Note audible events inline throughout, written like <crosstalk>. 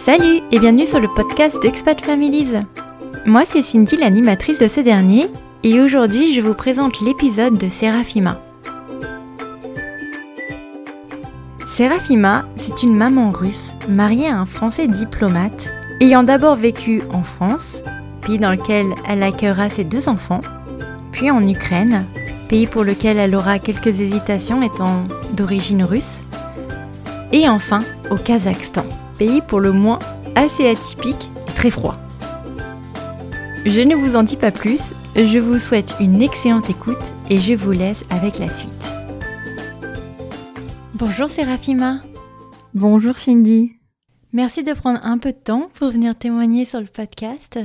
Salut et bienvenue sur le podcast d'Expat Families. Moi c'est Cindy, l'animatrice de ce dernier, et aujourd'hui je vous présente l'épisode de Serafima. Serafima, c'est une maman russe mariée à un Français diplomate, ayant d'abord vécu en France, pays dans lequel elle accueillera ses deux enfants, puis en Ukraine, pays pour lequel elle aura quelques hésitations étant d'origine russe, et enfin au Kazakhstan pays pour le moins assez atypique et très froid. Je ne vous en dis pas plus, je vous souhaite une excellente écoute et je vous laisse avec la suite. Bonjour Sérafima. Bonjour Cindy. Merci de prendre un peu de temps pour venir témoigner sur le podcast.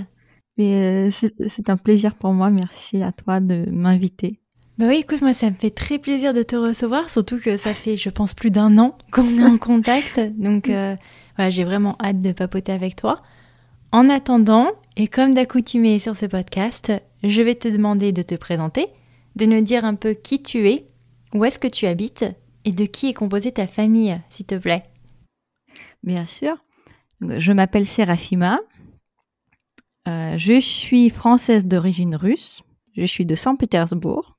Mais euh, c'est un plaisir pour moi, merci à toi de m'inviter. Bah oui, écoute, moi ça me fait très plaisir de te recevoir, surtout que ça fait, je pense, plus d'un an qu'on est en contact. Donc euh, j'ai vraiment hâte de papoter avec toi. En attendant, et comme d'accoutumé sur ce podcast, je vais te demander de te présenter, de nous dire un peu qui tu es, où est-ce que tu habites et de qui est composée ta famille, s'il te plaît. Bien sûr. Je m'appelle Serafima. Euh, je suis française d'origine russe. Je suis de Saint-Pétersbourg.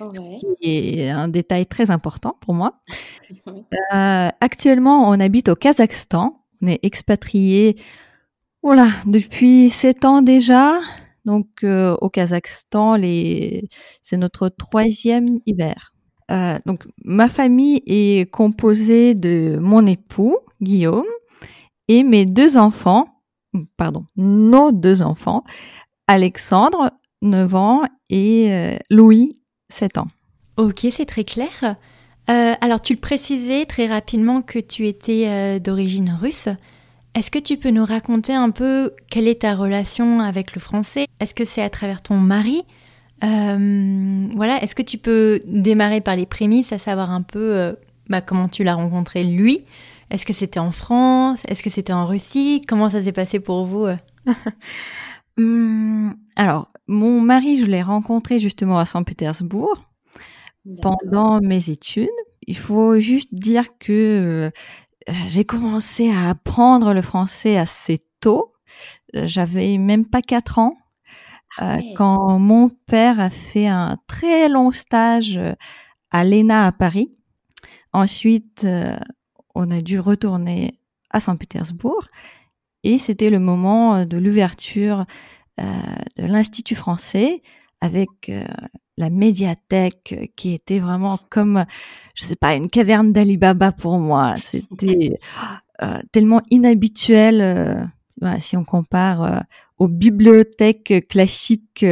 Ouais. Qui est un détail très important pour moi. <laughs> Euh, actuellement, on habite au Kazakhstan. On est expatrié voilà, depuis sept ans déjà. Donc euh, au Kazakhstan, les... c'est notre troisième hiver. Euh, donc ma famille est composée de mon époux Guillaume et mes deux enfants, pardon, nos deux enfants, Alexandre 9 ans et Louis 7 ans. Ok, c'est très clair. Euh, alors, tu le précisais très rapidement que tu étais euh, d'origine russe. Est-ce que tu peux nous raconter un peu quelle est ta relation avec le français? Est-ce que c'est à travers ton mari? Euh, Voilà, est-ce que tu peux démarrer par les prémices, à savoir un peu bah, comment tu l'as rencontré lui? Est-ce que c'était en France? Est-ce que c'était en Russie? Comment ça s'est passé pour vous <laughs> hum, Alors, mon mari, je l'ai rencontré justement à Saint-Pétersbourg pendant mes études. Il faut juste dire que euh, j'ai commencé à apprendre le français assez tôt. J'avais même pas quatre ans euh, quand mon père a fait un très long stage euh, à l'ENA à Paris. Ensuite, on a dû retourner à Saint-Pétersbourg et c'était le moment de l'ouverture de l'Institut français avec la médiathèque euh, qui était vraiment comme, je sais pas, une caverne d'Alibaba pour moi. C'était euh, tellement inhabituel euh, si on compare aux bibliothèques classiques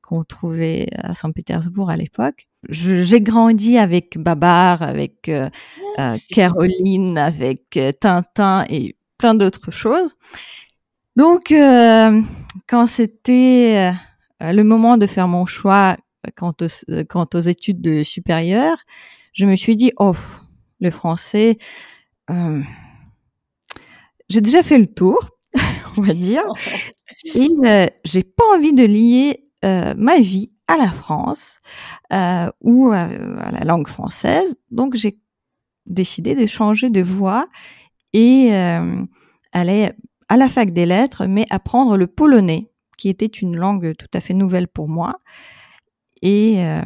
qu'on trouvait à Saint-Pétersbourg à l'époque. J'ai grandi avec Babar, avec Caroline, avec Tintin et plein d'autres choses. Donc, quand c'était le moment de faire mon choix quant aux, euh, quant aux études de supérieures, je me suis dit, oh, le français, euh, j'ai déjà fait le tour, <laughs> on va dire, <laughs> et euh, j'ai pas envie de lier euh, ma vie à la France euh, ou à, la langue française. Donc j'ai décidé de changer de voie et aller à la fac des lettres, mais apprendre le polonais, qui était une langue tout à fait nouvelle pour moi. Et euh,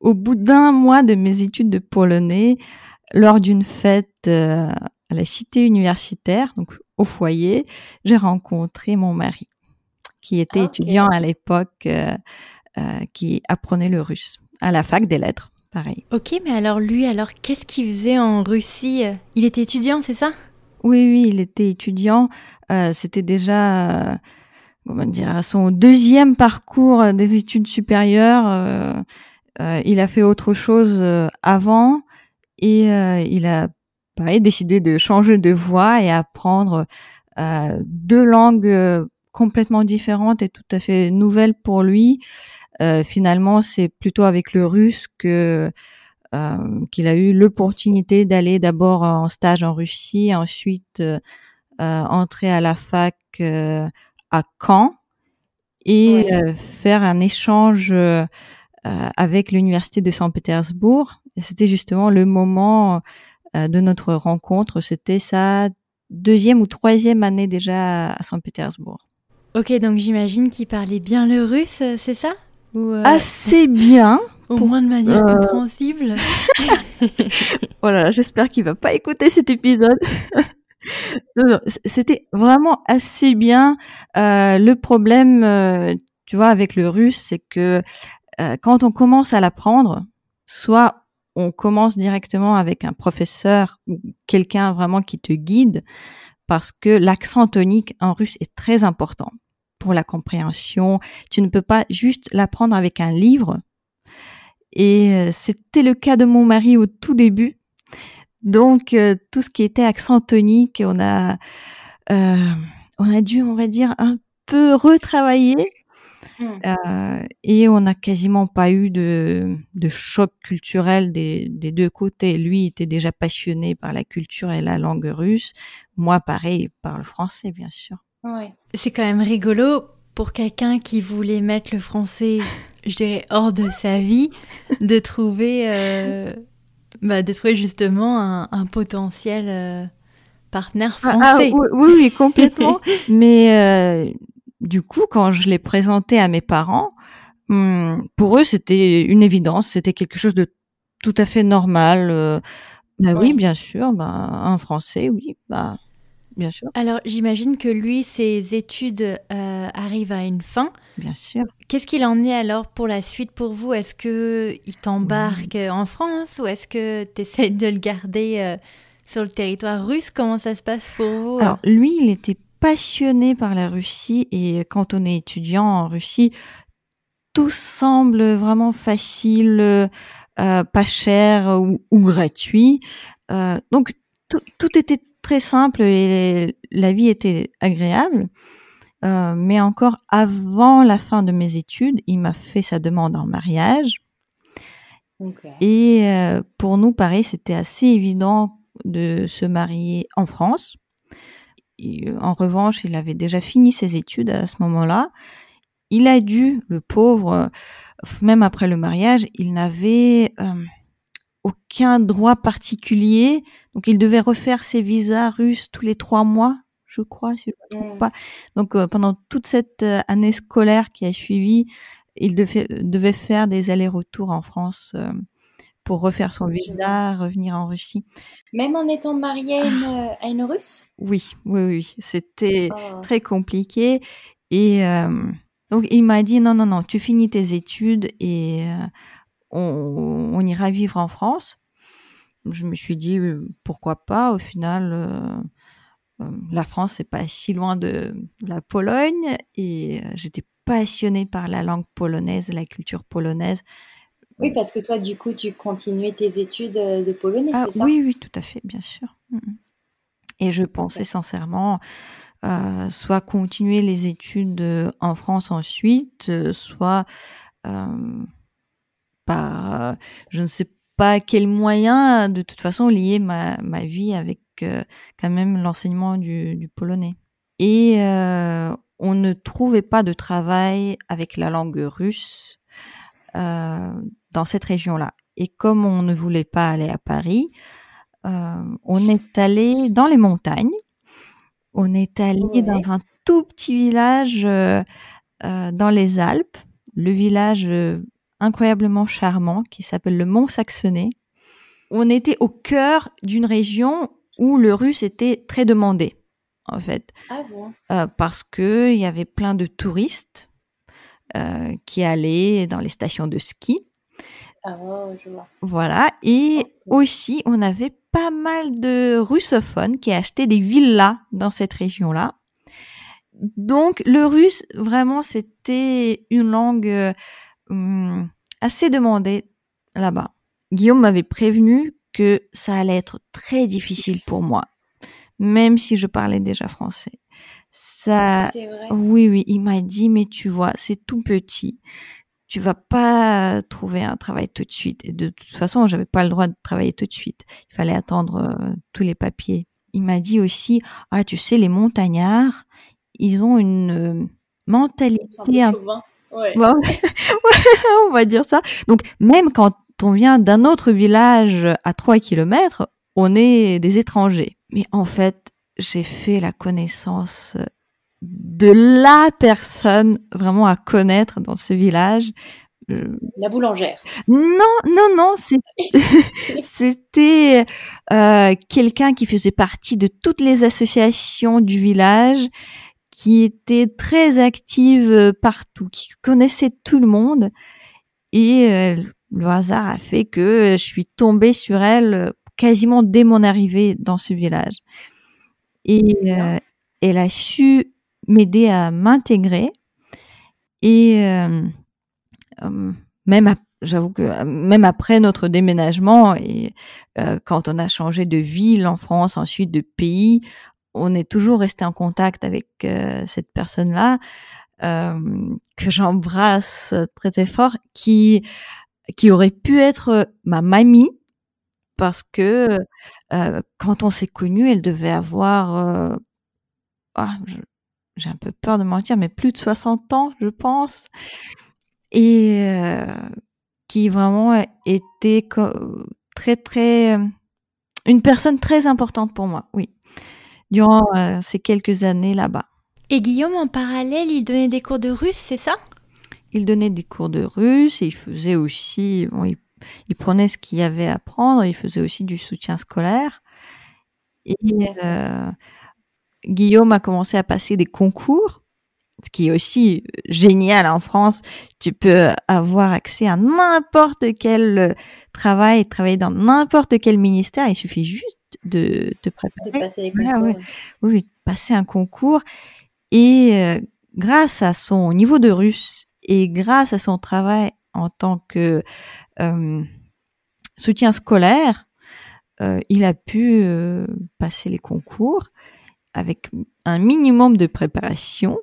au bout d'un mois de mes études de polonais, lors d'une fête euh, à la cité universitaire, donc au foyer, j'ai rencontré mon mari, qui était étudiant à l'époque, euh, qui apprenait le russe à la fac des lettres. Pareil. Ok, mais alors lui, alors qu'est-ce qu'il faisait en Russie? Il était étudiant, c'est ça? Oui, oui, il était étudiant. C'était déjà comment dire, son deuxième parcours des études supérieures. Euh, euh, il a fait autre chose euh, avant et il a pareil décidé de changer de voie et apprendre deux langues complètement différentes et tout à fait nouvelles pour lui. Finalement, c'est plutôt avec le russe que qu'il a eu l'opportunité d'aller d'abord en stage en Russie, ensuite entrer à la fac à Caen et euh, faire un échange euh, avec l'université de Saint-Pétersbourg. C'était justement le moment euh, de notre rencontre. C'était sa deuxième ou troisième année déjà à Saint-Pétersbourg. Ok, donc j'imagine qu'il parlait bien le russe, c'est ça? Ou Assez bien. Au moins de manière compréhensible. <laughs> voilà, j'espère qu'il va pas écouter cet épisode. <laughs> C'était vraiment assez bien. Euh, le problème, euh, tu vois, avec le russe, c'est que euh, quand on commence à l'apprendre, soit on commence directement avec un professeur ou quelqu'un vraiment qui te guide, parce que l'accent tonique en russe est très important pour la compréhension. Tu ne peux pas juste l'apprendre avec un livre. Et c'était le cas de mon mari au tout début. Donc euh, tout ce qui était accent tonique, on a euh, on a dû, on va dire, un peu retravailler. Mmh. Euh, et on n'a quasiment pas eu de, de choc culturel des, des, deux côtés. Lui était déjà passionné par la culture et la langue russe. Moi, pareil, par le français, bien sûr. Ouais. C'est quand même rigolo pour quelqu'un qui voulait mettre le français, <laughs> je dirais, hors de sa vie, de trouver euh, bah, de trouver justement un, un potentiel euh, partenaire ah, ah, français. oui, oui, complètement. <laughs> Mais euh, du coup, quand je l'ai présenté à mes parents, hum, pour eux, c'était une évidence, c'était quelque chose de tout à fait normal. Euh, bah oui, bien sûr, bah, un français, oui, bah bien sûr. Alors, j'imagine que lui, ses études euh, arrivent à une fin. Bien sûr. Qu'est-ce qu'il en est alors pour la suite pour vous? Est-ce que il t'embarque en France ou est-ce que tu essaies de le garder euh, sur le territoire russe? Comment ça se passe pour vous? Alors, lui, il était passionné par la Russie et quand on est étudiant en Russie, tout semble vraiment facile, euh, pas cher ou, gratuit. donc, tout était très simple et la vie était agréable. Euh, mais encore avant la fin de mes études, il m'a fait sa demande en mariage. Et euh, pour nous, pareil, c'était assez évident de se marier en France. en revanche, il avait déjà fini ses études à ce moment-là. Il a dû, le pauvre, même après le mariage, il n'avait euh, aucun droit particulier. Donc, il devait refaire ses visas russes tous les trois mois, je crois, si je ne me trompe pas. Donc, euh, pendant toute cette euh, année scolaire qui a suivi, il devait, devait faire des allers-retours en France euh, pour refaire son visa, revenir en Russie. Même en étant marié à une, Russe? Oui, oui, oui. C'était oh. très compliqué. Et donc, il m'a dit, non, non, non, tu finis tes études et on, ira vivre en France. Je me suis dit euh, pourquoi pas. Au final, euh, euh, la France c'est pas si loin de la Pologne et j'étais passionnée par la langue polonaise, la culture polonaise. Oui, parce que toi, du coup, tu continuais tes études de polonais, ah, c'est ça? Oui, oui, tout à fait, bien sûr. Mm, mm. Et je pensais sincèrement soit continuer les études en France ensuite, soit par je ne sais pas quel moyen de toute façon lier ma, ma vie avec euh, quand même l'enseignement du, du, polonais. Et euh, on ne trouvait pas de travail avec la langue russe euh, dans cette région-là. Et comme on ne voulait pas aller à Paris, on est allé dans les montagnes. On est allé dans un tout petit village dans les Alpes. Le village incroyablement charmant qui s'appelle le Mont Saxonais. On était au cœur d'une région où le russe était très demandé, en fait. Ah bon? Euh, parce que il y avait plein de touristes euh, qui allaient dans les stations de ski. Ah, oh, je vois. Voilà. Et aussi, on avait pas mal de russophones qui achetaient des villas dans cette région-là. Donc, le russe, vraiment, c'était une langue euh, Hum, assez demandé là-bas. Guillaume m'avait prévenu que ça allait être très difficile pour moi, même si je parlais déjà français. Ça, vrai. oui, oui, il m'a dit, mais tu vois, c'est tout petit. Tu vas pas trouver un travail tout de suite. Et de toute façon, j'avais pas le droit de travailler tout de suite. Il fallait attendre euh, tous les papiers. Il m'a dit aussi, ah, tu sais, les montagnards, ils ont une euh, mentalité un, <laughs> on va dire ça. Donc même quand on vient d'un autre village à 3 kilomètres, on est des étrangers. Mais en fait, j'ai fait la connaissance de la personne vraiment à connaître dans ce village. La boulangère. Non, non, non, <laughs> c'était euh, quelqu'un qui faisait partie de toutes les associations du village, qui était très active partout, qui connaissait tout le monde. Et euh, le hasard a fait que je suis tombée sur elle quasiment dès mon arrivée dans ce village. Et euh, elle a su m'aider à m'intégrer. Et euh, euh, même, j'avoue que même après notre déménagement et quand on a changé de ville en France, ensuite de pays, on est toujours resté en contact avec cette personne-là que j'embrasse très très fort, qui qui aurait pu être ma mamie parce que euh, quand on s'est connus, elle devait avoir, euh, ah, j'ai un peu peur de mentir, mais plus de 60 ans, je pense, et euh, qui vraiment était très très une personne très importante pour moi, oui, durant ces quelques années là-bas. Et Guillaume, en parallèle, il donnait des cours de russe, c'est ça? Il donnait des cours de russe et il faisait aussi, bon, il il prenait ce qu'il y avait à prendre, il faisait aussi du soutien scolaire. Et euh, Guillaume a commencé à passer des concours, ce qui est aussi génial en France. Tu peux avoir accès à n'importe quel travail, travailler dans n'importe quel ministère. Il suffit juste de te préparer. De passer les concours. oui. passer un concours. Et euh, grâce à son niveau de russe et grâce à son travail en tant que euh, soutien scolaire, euh, il a pu passer les concours avec un minimum de préparation.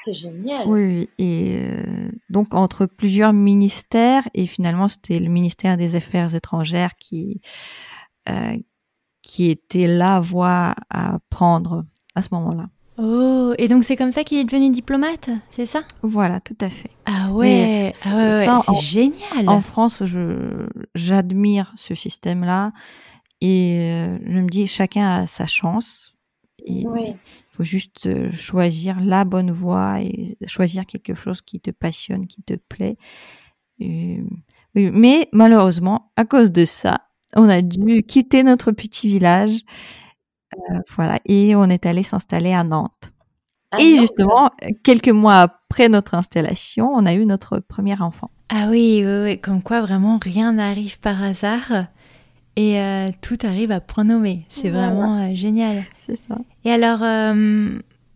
C'est génial. Oui, et donc entre plusieurs ministères, et finalement c'était le ministère des Affaires étrangères qui, qui était la voie à prendre à ce moment-là. Oh, et donc c'est comme ça qu'il est devenu diplomate, c'est ça? Voilà, tout à fait. Ah ouais, ah c'est génial. En France, je j'admire ce système-là et euh, je me dis chacun a sa chance. Et Il faut juste euh, choisir la bonne voie et choisir quelque chose qui te passionne, qui te plaît. oui, mais malheureusement, à cause de ça, on a dû quitter notre petit village euh, voilà, et on est allé s'installer à Nantes. et justement, quelques mois après notre installation, on a eu notre premier enfant. Ah oui, oui, oui. comme quoi vraiment rien n'arrive par hasard et euh, tout arrive à point nommé. C'est vraiment euh, génial. C'est ça. Et alors,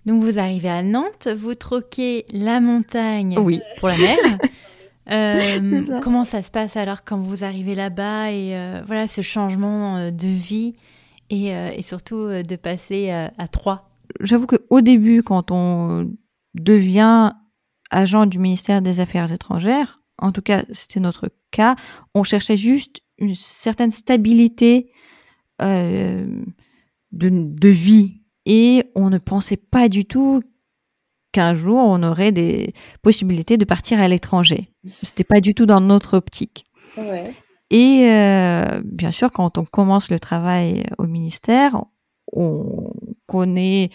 donc vous arrivez à Nantes, vous troquez la montagne pour la mer. <laughs> <laughs> comment ça se passe alors quand vous arrivez là-bas et voilà ce changement de vie euh, et, surtout euh, de passer à, trois? J'avoue qu'au début, quand on devient agent du ministère des Affaires étrangères, en tout cas c'était notre cas, on cherchait juste une certaine stabilité euh, de, de, vie et on ne pensait pas du tout qu'un jour on aurait des possibilités de partir à l'étranger. C'était pas du tout dans notre optique. Ouais. Et euh, bien sûr, quand on commence le travail au ministère, on connaît,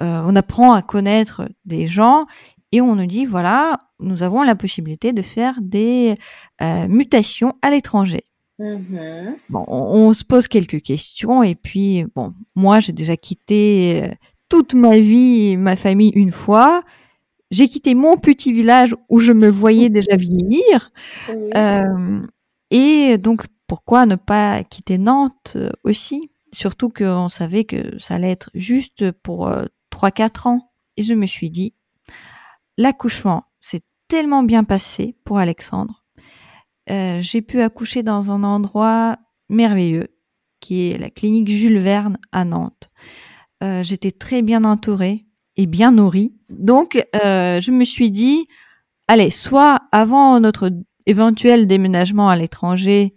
euh, on apprend à connaître des gens et on nous dit voilà, nous avons la possibilité de faire des euh, mutations à l'étranger. Mm-hmm. Bon, on, on, se pose quelques questions et puis bon, moi j'ai déjà quitté toute ma vie, ma famille une fois. J'ai quitté mon petit village où je me voyais déjà vieillir. Euh, et donc, pourquoi ne pas quitter Nantes euh, aussi? Surtout qu'on savait que ça allait être juste pour euh, trois 3-4 ans. Et je me suis dit, l'accouchement s'est tellement bien passé pour Alexandre. Euh, j'ai pu accoucher dans un endroit merveilleux, qui est la clinique Jules Verne à Nantes. J'étais très bien entourée et bien nourrie. Donc, je me suis dit, allez, soit avant notre éventuel déménagement à l'étranger,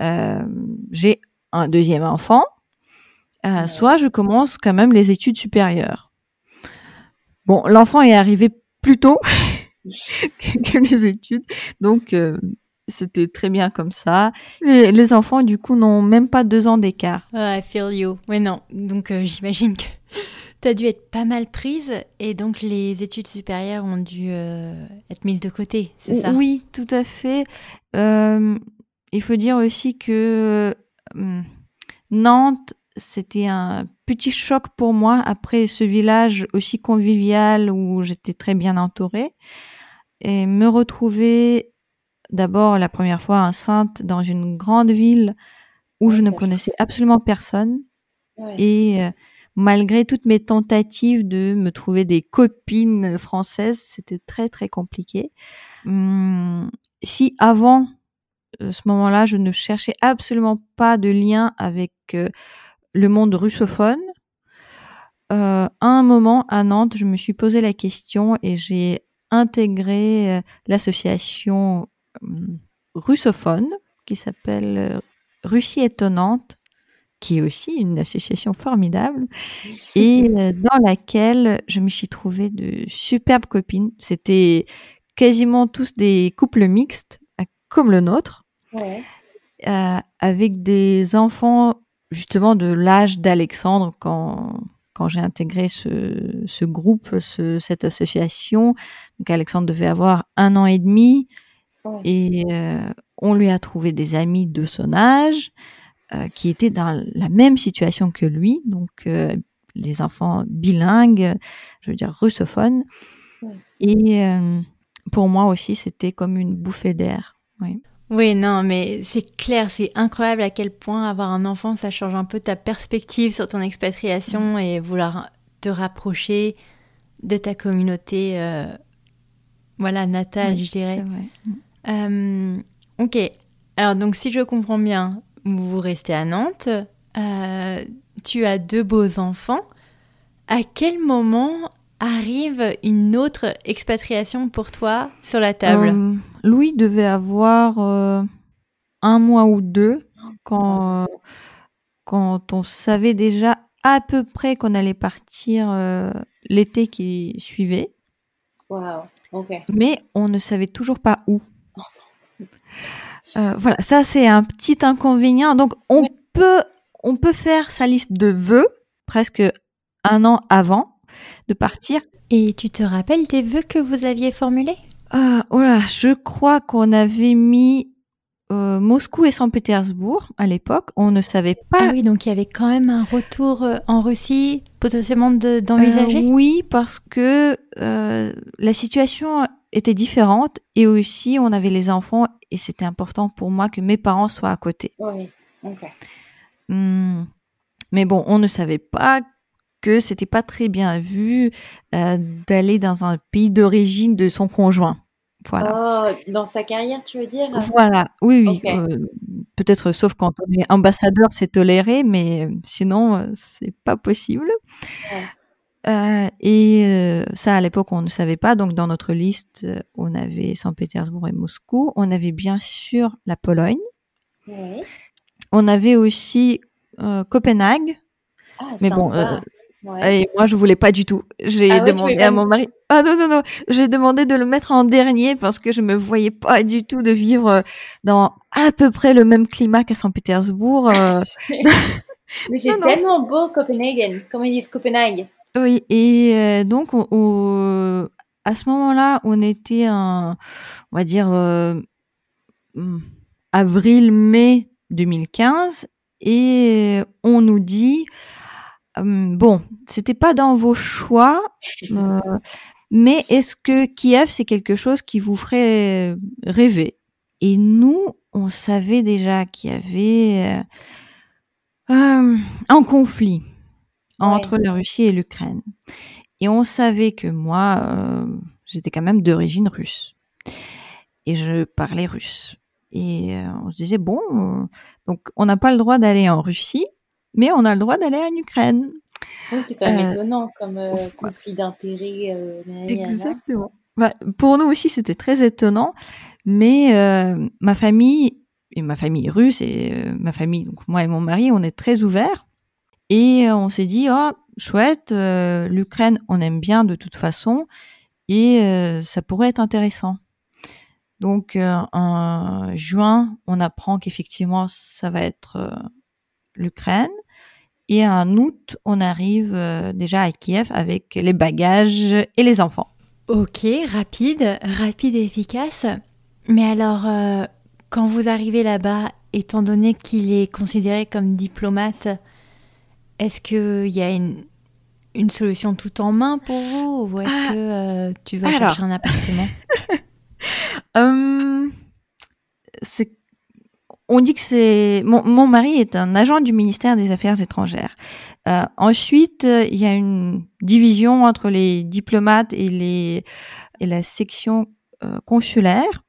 euh, j'ai un deuxième enfant, euh, soit je commence quand même les études supérieures. Bon, l'enfant est arrivé plus tôt <laughs> que les études, donc euh, c'était très bien comme ça. Et les enfants, du coup, n'ont même pas deux ans d'écart. I feel you. Ouais, non. Donc, euh, j'imagine que <laughs> tu as dû être pas mal prise et donc les études supérieures ont dû euh, être mises de côté, c'est ça? Oui, tout à fait. Euh, il faut dire aussi que Nantes, c'était un petit choc pour moi après ce village aussi convivial où j'étais très bien entourée. Et me retrouver d'abord la première fois enceinte dans une grande ville où je ne connaissais absolument personne. Et euh, malgré toutes mes tentatives de me trouver des copines françaises, c'était très très compliqué. Hum, si avant euh, ce moment-là, je ne cherchais absolument pas de lien avec euh, le monde russophone, à un moment à Nantes, je me suis posé la question et j'ai intégré l'association russophone qui s'appelle Russie étonnante, qui est aussi une association formidable, <laughs> et euh, dans laquelle je me suis trouvée de superbes copines. C'était quasiment tous des couples mixtes, euh, comme le nôtre, euh, avec des enfants justement de l'âge d'Alexandre quand quand j'ai intégré ce, ce groupe, ce, cette association. Donc Alexandre devait avoir un an et demi et on lui a trouvé des amis de son âge euh, qui étaient dans la même situation que lui, donc euh, les enfants bilingues, je veux dire russophones. Et euh, pour moi aussi, c'était comme une bouffée d'air. Oui. Oui, non, mais c'est clair, c'est incroyable à quel point avoir un enfant, ça change un peu ta perspective sur ton expatriation et vouloir te rapprocher de ta communauté, voilà, natale, je dirais. Vrai. Mm. Ok. Alors, donc, si je comprends bien, vous restez à Nantes. Euh, tu as deux beaux enfants. À quel moment arrive une autre expatriation pour toi sur la table euh, Louis devait avoir euh, un mois ou deux quand, quand on savait déjà à peu près qu'on allait partir l'été qui suivait. Wow, ok. Mais on ne savait toujours pas où. Euh, voilà, ça c'est un petit inconvénient. Donc on peut on peut faire sa liste de vœux presque un an avant de partir. Et tu te rappelles des vœux que vous aviez formulés? Euh, Voilà, je crois qu'on avait mis euh, Moscou et Saint-Pétersbourg à l'époque. On ne savait pas. Ah oui, donc il y avait quand même un retour euh, en Russie potentiellement d'envisager? oui, parce que la situation était différente et aussi on avait les enfants et c'était important pour moi que mes parents soient à côté. Oui, ok. Hmm. Mais bon, on ne savait pas que c'était pas très bien vu euh, d'aller dans un pays d'origine de son conjoint. Voilà. Oh, dans sa carrière, tu veux dire? Voilà, oui, oui. Euh, peut-être sauf quand on est ambassadeur, c'est toléré, mais sinon, euh, c'est pas possible. Ouais. Euh, et euh, ça, à l'époque, on ne savait pas. Donc, dans notre liste, euh, on avait Saint-Pétersbourg et Moscou. On avait bien sûr la Pologne. On avait aussi Copenhague. Ah, mais bon, et moi, je voulais pas du tout. J'ai ah demandé à mon mari. Ah non non non, j'ai demandé de le mettre en dernier parce que je me voyais pas du tout de vivre dans à peu près le même climat qu'à Saint-Pétersbourg. <laughs> Mais c'est <laughs> tellement beau Copenhague. Comment ils disent Copenhague? Oui, et euh, donc à ce moment-là, on était en, on va dire, euh, hmm, avril-mai 2015, et on nous dit, hum, bon, c'était pas dans vos choix, euh, mais est-ce que Kiev, c'est quelque chose qui vous ferait rêver? Et nous, on savait déjà qu'il y avait un conflit entre la Russie et l'Ukraine. Et on savait que moi, euh, j'étais quand même d'origine russe. Et je parlais russe. Et euh, on se disait, bon, euh, donc on n'a pas le droit d'aller en Russie, mais on a le droit d'aller en Ukraine. Oui, c'est quand même étonnant comme conflit d'intérêts. Exactement. Bah, pour nous aussi, c'était très étonnant. Mais ma famille, et ma famille russe, et ma famille, donc moi et mon mari, on est très ouverts. Et euh, on s'est dit, oh, chouette, euh, l'Ukraine, on aime bien de toute façon, et euh, ça pourrait être intéressant. Donc en juin, on apprend qu'effectivement ça va être l'Ukraine. Et en août, on arrive déjà à Kiev avec les bagages et les enfants. Ok, rapide, rapide et efficace. Mais alors, quand vous arrivez là-bas, étant donné qu'il est considéré comme diplomate, est-ce qu'il y a une, une, solution tout en main pour vous ou est-ce ah, que euh, tu dois chercher un appartement <laughs> hum, On dit que c'est... Mon, mon, mari est un agent du ministère des Affaires étrangères. Euh, ensuite, il y a une division entre les diplomates et, les, et la section euh, consulaire.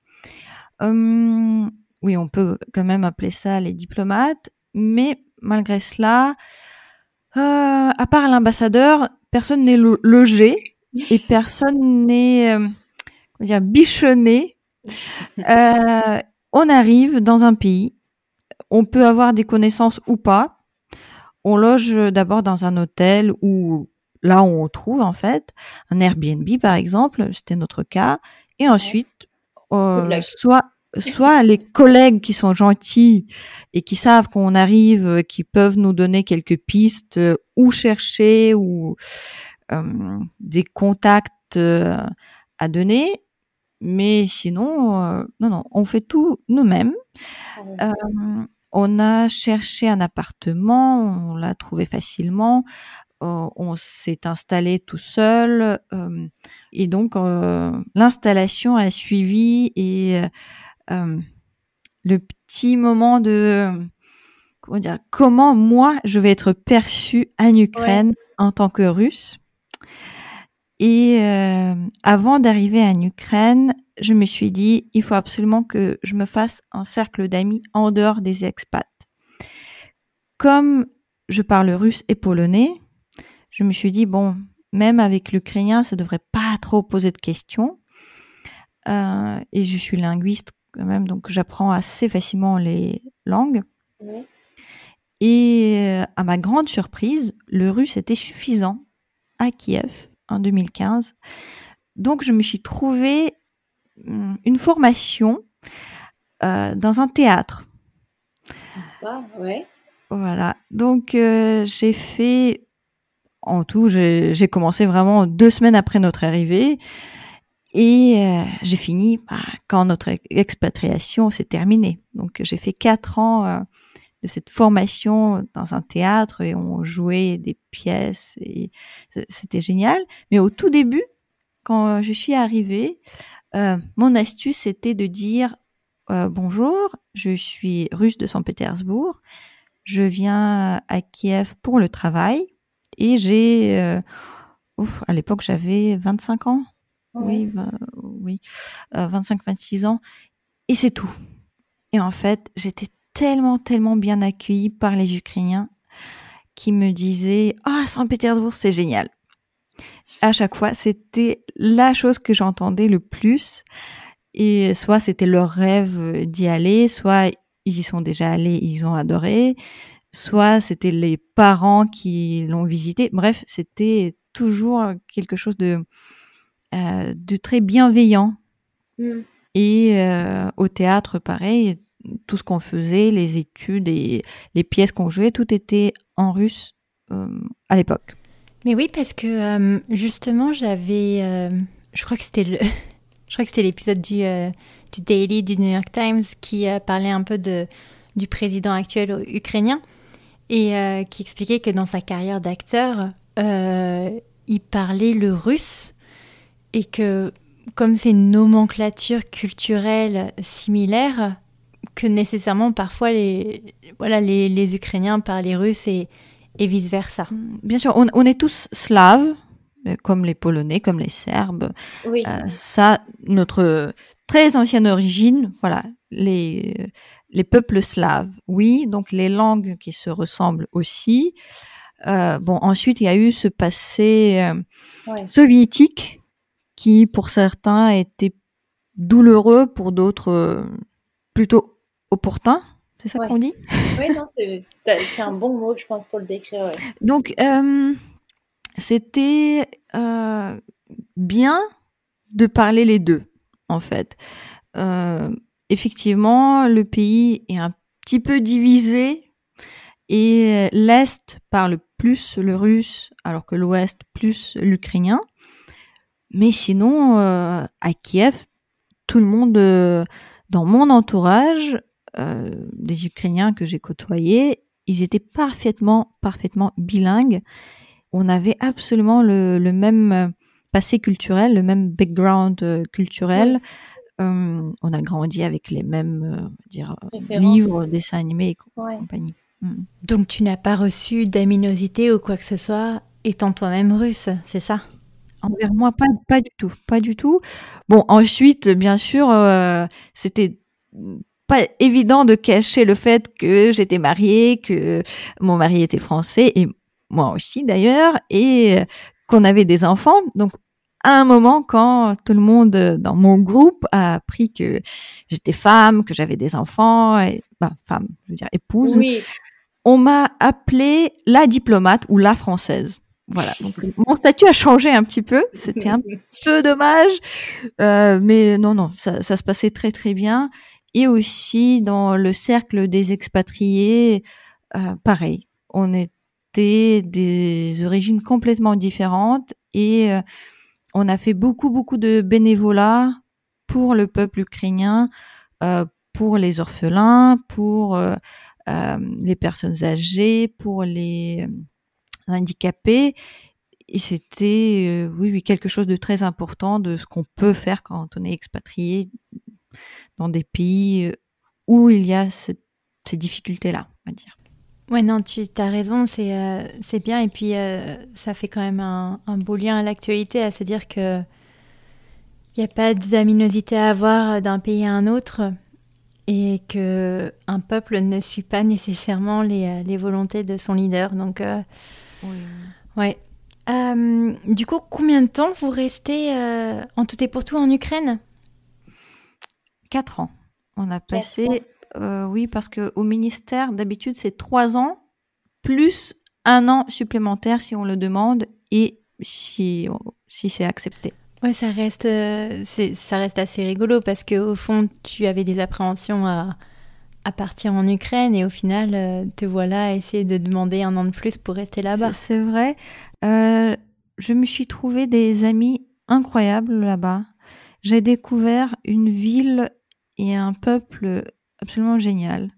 Hum, oui, on peut quand même appeler ça les diplomates, mais malgré cela, euh, à part l'ambassadeur, personne n'est logé et personne n'est euh, dire bichonné. Euh, on arrive dans un pays, on peut avoir des connaissances ou pas, on loge d'abord dans un hôtel ou là où on trouve en fait un Airbnb par exemple, c'était notre cas, et ensuite euh, soit soit les collègues qui sont gentils et qui savent qu'on arrive, qui peuvent nous donner quelques pistes euh, où chercher ou euh, des contacts à donner. Mais sinon, non, non, on fait tout nous-mêmes. Ah on a cherché un appartement, on l'a trouvé facilement, euh, on s'est installé tout seul euh, et donc euh, l'installation a suivi et le petit moment de comment dire comment moi je vais être perçue en Ukraine en tant que russe. Et avant d'arriver en Ukraine, je me suis dit, il faut absolument que je me fasse un cercle d'amis en dehors des expats. Comme je parle russe et polonais, je me suis dit, bon, même avec l'ukrainien, ça devrait pas trop poser de questions. Euh, et je suis linguiste quand même, donc j'apprends assez facilement les langues. Et euh, à ma grande surprise, le russe était suffisant à Kiev en 2015. Donc je me suis trouvée une formation euh, dans un théâtre. Sympa, ouais. Voilà. Donc euh, j'ai fait en tout, j'ai commencé vraiment deux semaines après notre arrivée et euh, j'ai fini bah, quand notre expatriation s'est terminée. Donc j'ai fait quatre ans de cette formation dans un théâtre et on jouait des pièces et c'était génial. Mais au tout début, quand je suis arrivée, euh, mon astuce, c'était de dire euh, bonjour, je suis russe de Saint-Pétersbourg, je viens à Kiev pour le travail et j'ai, euh, à l'époque j'avais 25 ans, oui, oui, 25-26 ans et c'est tout. Et en fait, j'étais tellement, tellement bien accueillie par les Ukrainiens qui me disaient ah Saint-Pétersbourg c'est génial à chaque fois, c'était la chose que j'entendais le plus. Et soit c'était leur rêve d'y aller, soit ils y sont déjà allés, ils ont adoré, soit c'était les parents qui l'ont visité. Bref, c'était toujours quelque chose de, euh, de très bienveillant. Mm. Et euh, au théâtre, pareil, tout ce qu'on faisait, les études et les pièces qu'on jouait, tout était en russe euh, à l'époque. Mais oui, parce que euh, justement, j'avais, euh, je crois que c'était le, <laughs> je crois que c'était l'épisode du, euh, du Daily du New York Times qui parlait un peu de du président actuel ukrainien et qui expliquait que dans sa carrière d'acteur, il parlait le russe et que comme c'est une nomenclature culturelle similaire, que nécessairement parfois les voilà les, les Ukrainiens parlaient russe et et vice-versa. Bien sûr, on, est tous slaves, euh, comme les Polonais, comme les Serbes. Oui. Euh, ça, notre très ancienne origine, voilà, les, les peuples slaves, oui, donc les langues qui se ressemblent aussi. Euh, bon, ensuite, il y a eu ce passé soviétique qui, pour certains, était douloureux, pour d'autres, plutôt opportun. C'est ça qu'on dit? Oui, non, c'est un bon mot, je pense, pour le décrire. Donc, euh, c'était euh, bien de parler les deux, en fait. euh, effectivement, le pays est un petit peu divisé et l'Est parle plus le russe alors que l'Ouest plus l'ukrainien. Mais sinon, euh, à Kiev, tout le monde euh, dans mon entourage, euh, des Ukrainiens que j'ai côtoyés, ils étaient parfaitement, parfaitement bilingues. On avait absolument le, le même passé culturel, le même background culturel. on a grandi avec les mêmes dire, livres, dessins animés et compagnie. Mm. Donc tu n'as pas reçu d'aminosité ou quoi que ce soit étant toi-même russe, c'est ça? Envers moi, pas, pas du tout, pas du tout. Bon, ensuite, bien sûr, euh, c'était pas évident de cacher le fait que j'étais mariée, que mon mari était français et moi aussi d'ailleurs, et qu'on avait des enfants. Donc à un moment, quand tout le monde dans mon groupe a appris que j'étais femme, que j'avais des enfants, et, bah, femme, je veux dire épouse, oui on m'a appelée la diplomate ou la française. Voilà. Donc mon statut a changé un petit peu. C'était un <laughs> peu dommage, euh, mais non, non, ça, se passait très très bien. Et aussi dans le cercle des expatriés, euh, pareil. On était des origines complètement différentes et euh, on a fait beaucoup beaucoup de bénévolat pour le peuple ukrainien, pour les orphelins, pour euh, les personnes âgées, pour les euh, handicapés. Et c'était, euh, oui, oui, quelque chose de très important de ce qu'on peut faire quand on est expatrié dans des pays où il y a ces difficultés-là, on va dire. Ouais, non, tu as raison, c'est c'est bien. Et puis, ça fait quand même un, beau lien à l'actualité, à se dire que il n'y a pas d'aminosité à avoir d'un pays à un autre et que un peuple ne suit pas nécessairement les, euh, les volontés de son leader. Donc, euh, ouais. Euh, du coup, combien de temps vous restez en tout et pour tout en Ukraine? Quatre ans. On a passé, oui, parce que au ministère d'habitude c'est trois ans plus un an supplémentaire si on le demande et si si c'est accepté. Ouais, ça reste, euh, ça reste assez rigolo parce que au fond, tu avais des appréhensions à, à partir en Ukraine et au final, euh, te voilà à essayer de demander un an de plus pour rester là-bas. C'est vrai. Euh, je me suis trouvé des amis incroyables là-bas. J'ai découvert une ville et un peuple absolument génial.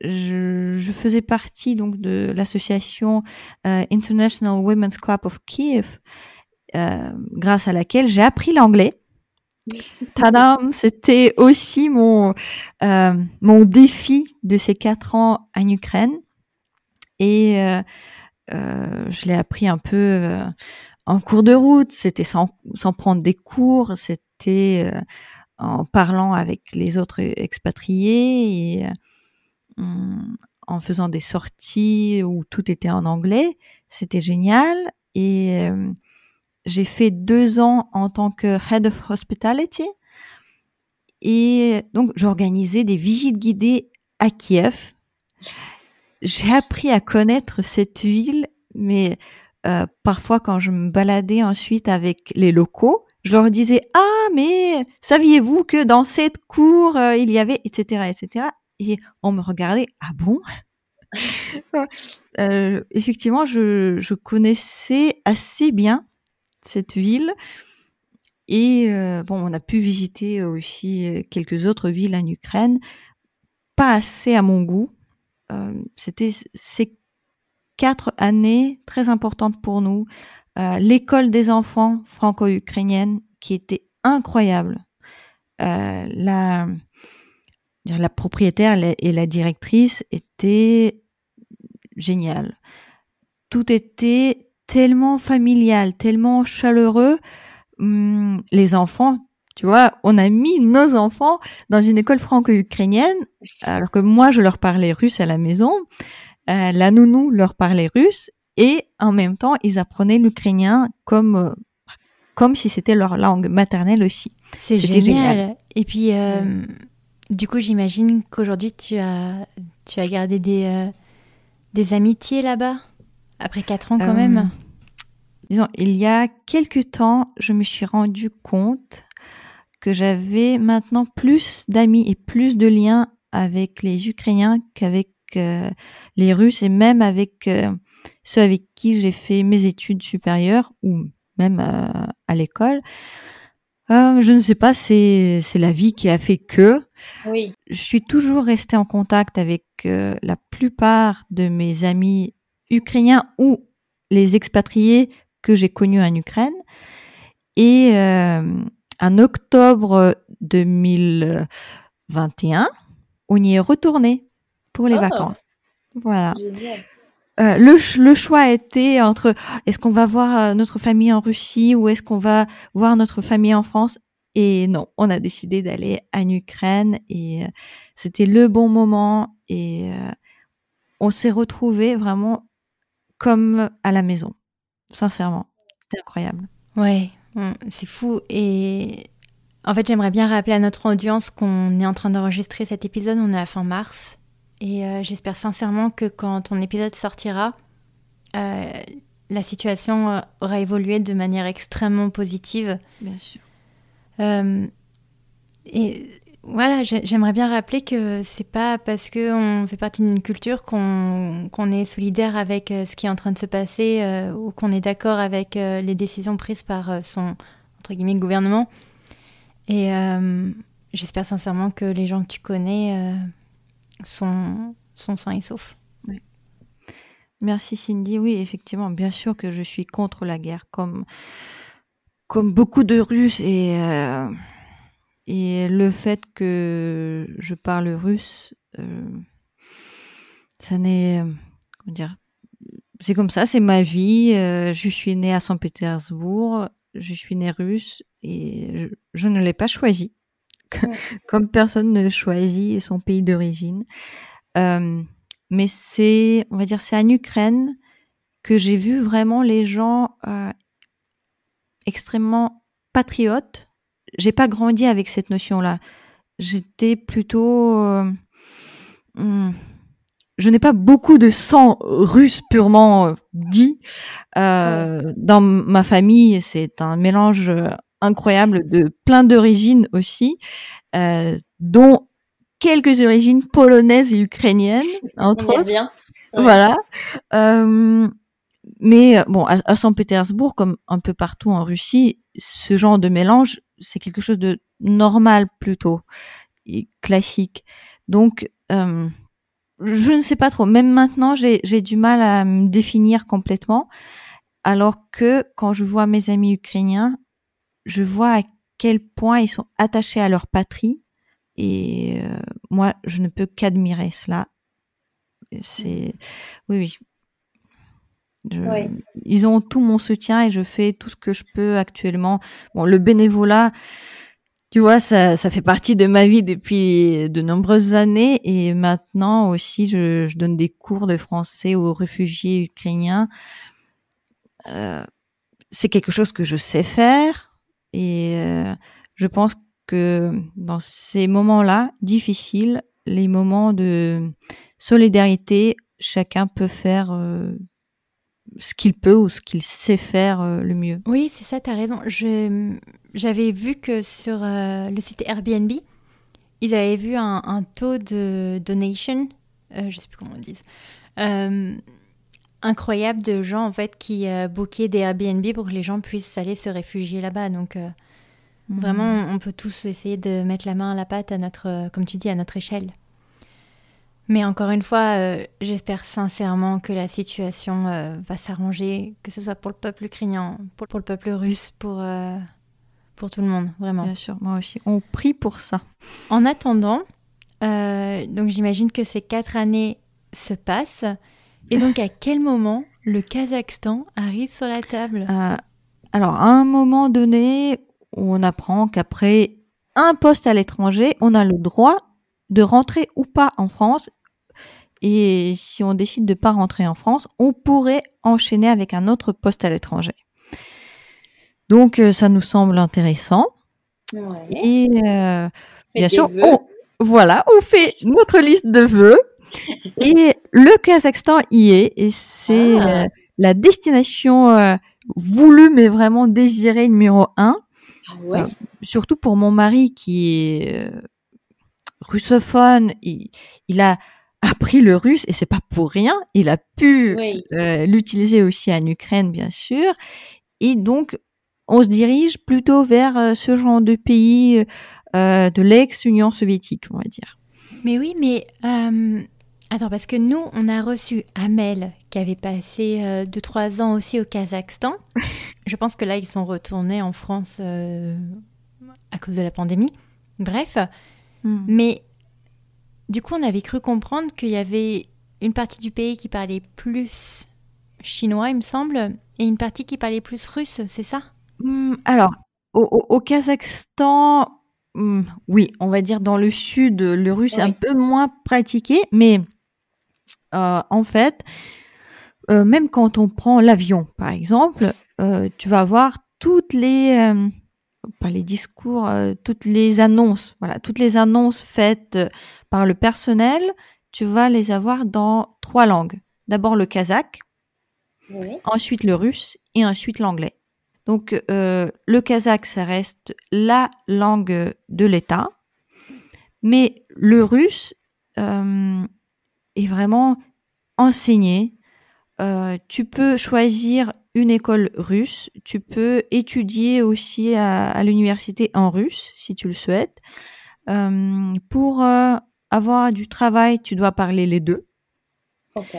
Je, je faisais partie donc de l'association International Women's Club of Kiev euh, grâce à laquelle j'ai appris l'anglais. Tadam, c'était aussi mon euh, mon défi de ces quatre ans en Ukraine et euh, je l'ai appris un peu en cours de route. C'était sans sans prendre des cours, c'était en parlant avec les autres expatriés et en faisant des sorties où tout était en anglais. C'était génial et j'ai fait deux ans en tant que Head of Hospitality. Et donc, j'organisais des visites guidées à Kiev. J'ai appris à connaître cette ville, mais euh, parfois quand je me baladais ensuite avec les locaux, je leur disais ah mais saviez-vous que dans cette cour euh, il y avait etc etc et on me regardait ah bon? <laughs> Euh, effectivement je, je connaissais assez bien cette ville. Et euh, bon, on a pu visiter aussi euh, quelques autres villes en Ukraine, pas assez à mon goût. Euh, C'était ces quatre années très importantes pour nous. L'école des enfants franco-ukrainienne qui était incroyable. la, la propriétaire et la directrice étaient géniales. Tout était tellement familial, tellement chaleureux. Hum, les enfants, tu vois, on a mis nos enfants dans une école franco-ukrainienne, alors que moi, je leur parlais russe à la maison. Euh, la nounou leur parlait russe et en même temps, ils apprenaient l'ukrainien comme euh, comme si c'était leur langue maternelle aussi. C'est génial. Et puis, euh, du coup, j'imagine qu'aujourd'hui, tu as tu as gardé des des amitiés là-bas? Après quatre ans quand même euh, Disons, il y a quelques temps, je me suis rendu compte que j'avais maintenant plus d'amis et plus de liens avec les Ukrainiens qu'avec euh, les Russes et même avec euh, ceux avec qui j'ai fait mes études supérieures ou même euh, à l'école. je ne sais pas, c'est c'est la vie qui a fait que. Oui. Je suis toujours restée en contact avec la plupart de mes amis ukrainiens ou les expatriés que j'ai connus en Ukraine. Et en octobre 2021, on y est retourné pour les Oh. vacances. Voilà. Euh, le, le choix a été entre est-ce qu'on va voir euh, notre famille en Russie ou est-ce qu'on va voir notre famille en France? Et non, on a décidé d'aller en Ukraine et euh, c'était le bon moment et euh, on s'est retrouvés vraiment comme à la maison. Sincèrement, c'était incroyable. Ouais, on- c'est fou. Et en fait, j'aimerais bien rappeler à notre audience qu'on est en train d'enregistrer cet épisode, on est à fin mars. Et euh, j'espère sincèrement que quand ton épisode sortira, euh, la situation euh, aura évolué de manière extrêmement positive. Bien sûr. Euh, et voilà, j'ai- j'aimerais bien rappeler que c'est pas parce qu'on fait partie d'une culture qu'on est solidaire avec euh, ce qui est en train de se passer euh, ou qu'on est d'accord avec euh, les décisions prises par son entre guillemets gouvernement. Et j'espère sincèrement que les gens que tu connais sont, sont sains et saufs. Merci Cindy. Oui, effectivement, bien sûr que je suis contre la guerre, comme comme beaucoup de Russes et et le fait que je parle russe, euh, ça n'est comment dire, c'est comme ça, c'est ma vie. euh, je suis née à Saint-Pétersbourg, je suis née russe et je, je ne l'ai pas choisi, <laughs> Ouais. comme personne ne choisit son pays d'origine. Euh, mais c'est, on va dire, c'est en Ukraine que j'ai vu vraiment les gens extrêmement patriotes. J'ai pas grandi avec cette notion-là. J'étais plutôt, euh, hmm, je n'ai pas beaucoup de sang russe purement euh, dit. Euh, Dans ma famille, c'est un mélange incroyable de plein d'origines aussi, euh, dont quelques origines polonaises et ukrainiennes, <laughs> entre autres. Ouais. Voilà. Euh, mais bon, à, à Saint-Pétersbourg, comme un peu partout en Russie, ce genre de mélange, c'est quelque chose de normal plutôt, classique. Donc, euh, je ne sais pas trop. Même maintenant, j'ai j'ai du mal à me définir complètement. Alors que quand je vois mes amis ukrainiens, je vois à quel point ils sont attachés à leur patrie. Et euh, moi, je ne peux qu'admirer cela. C'est oui, oui. Je- Oui. Ils ont tout mon soutien et je fais tout ce que je peux actuellement. Bon, le bénévolat, tu vois, ça, ça fait partie de ma vie depuis de nombreuses années et maintenant aussi, je, je donne des cours de français aux réfugiés ukrainiens. Euh, c'est quelque chose que je sais faire et euh, je pense que dans ces moments-là difficiles, les moments de solidarité, chacun peut faire euh, ce qu'il peut ou ce qu'il sait faire euh, le mieux. Oui, c'est ça, tu as raison. Je- J'avais vu que sur euh, le site Airbnb, ils avaient vu un, un taux de donation, euh, je sais plus comment on dit, incroyable de gens en fait qui euh, bookaient des Airbnb pour que les gens puissent aller se réfugier là-bas. Donc euh, vraiment, on peut tous essayer de mettre la main à la pâte à notre, euh, comme tu dis, à notre échelle. Mais encore une fois, euh, j'espère sincèrement que la situation euh, va s'arranger, que ce soit pour le peuple ukrainien, pour, pour le peuple russe, pour, euh, pour tout le monde, vraiment. Bien sûr, moi aussi. On prie pour ça. En attendant, donc j'imagine que ces quatre années se passent. Et donc, à quel moment le Kazakhstan arrive sur la table? Alors, à un moment donné, on apprend qu'après un poste à l'étranger, on a le droit de rentrer ou pas en France. Et si on décide de pas rentrer en France, on pourrait enchaîner avec un autre poste à l'étranger. Donc, euh, ça nous semble intéressant. Ouais. Et euh, bien sûr, vœux. on, voilà, on fait notre liste de vœux. <laughs> et le Kazakhstan y est. Et c'est Ah. euh, la destination euh, voulue, mais vraiment désirée numéro un. Ah ouais. surtout pour mon mari qui est russophone, il, il a appris le russe et c'est pas pour rien. Il a pu euh, l'utiliser aussi en Ukraine, bien sûr. Et donc, on se dirige plutôt vers euh, ce genre de pays euh, de l'ex-Union soviétique, on va dire. Mais oui, mais attends, parce que nous, on a reçu Amel qui avait passé deux trois ans aussi au Kazakhstan. <laughs> Je pense que là, ils sont retournés en France à cause de la pandémie. Bref, hmm. mais du coup, on avait cru comprendre qu'il y avait une partie du pays qui parlait plus chinois, il me semble, et une partie qui parlait plus russe, c'est ça? Hmm, Alors, au, Kazakhstan, hmm, oui, on va dire dans le sud, le russe est un peu moins pratiqué, mais euh, en fait, euh, même quand on prend l'avion, par exemple, euh, tu vas voir toutes les pas les discours, toutes les annonces, voilà, toutes les annonces faites par le personnel, tu vas les avoir dans trois langues. D'abord le kazakh, ensuite le russe et ensuite l'anglais. Donc euh, le kazakh, ça reste la langue de l'État, mais le russe euh, est vraiment enseigné. Euh, tu peux choisir une école russe, tu peux étudier aussi à, à l'université en russe si tu le souhaites. pour avoir du travail, tu dois parler les deux. Ok.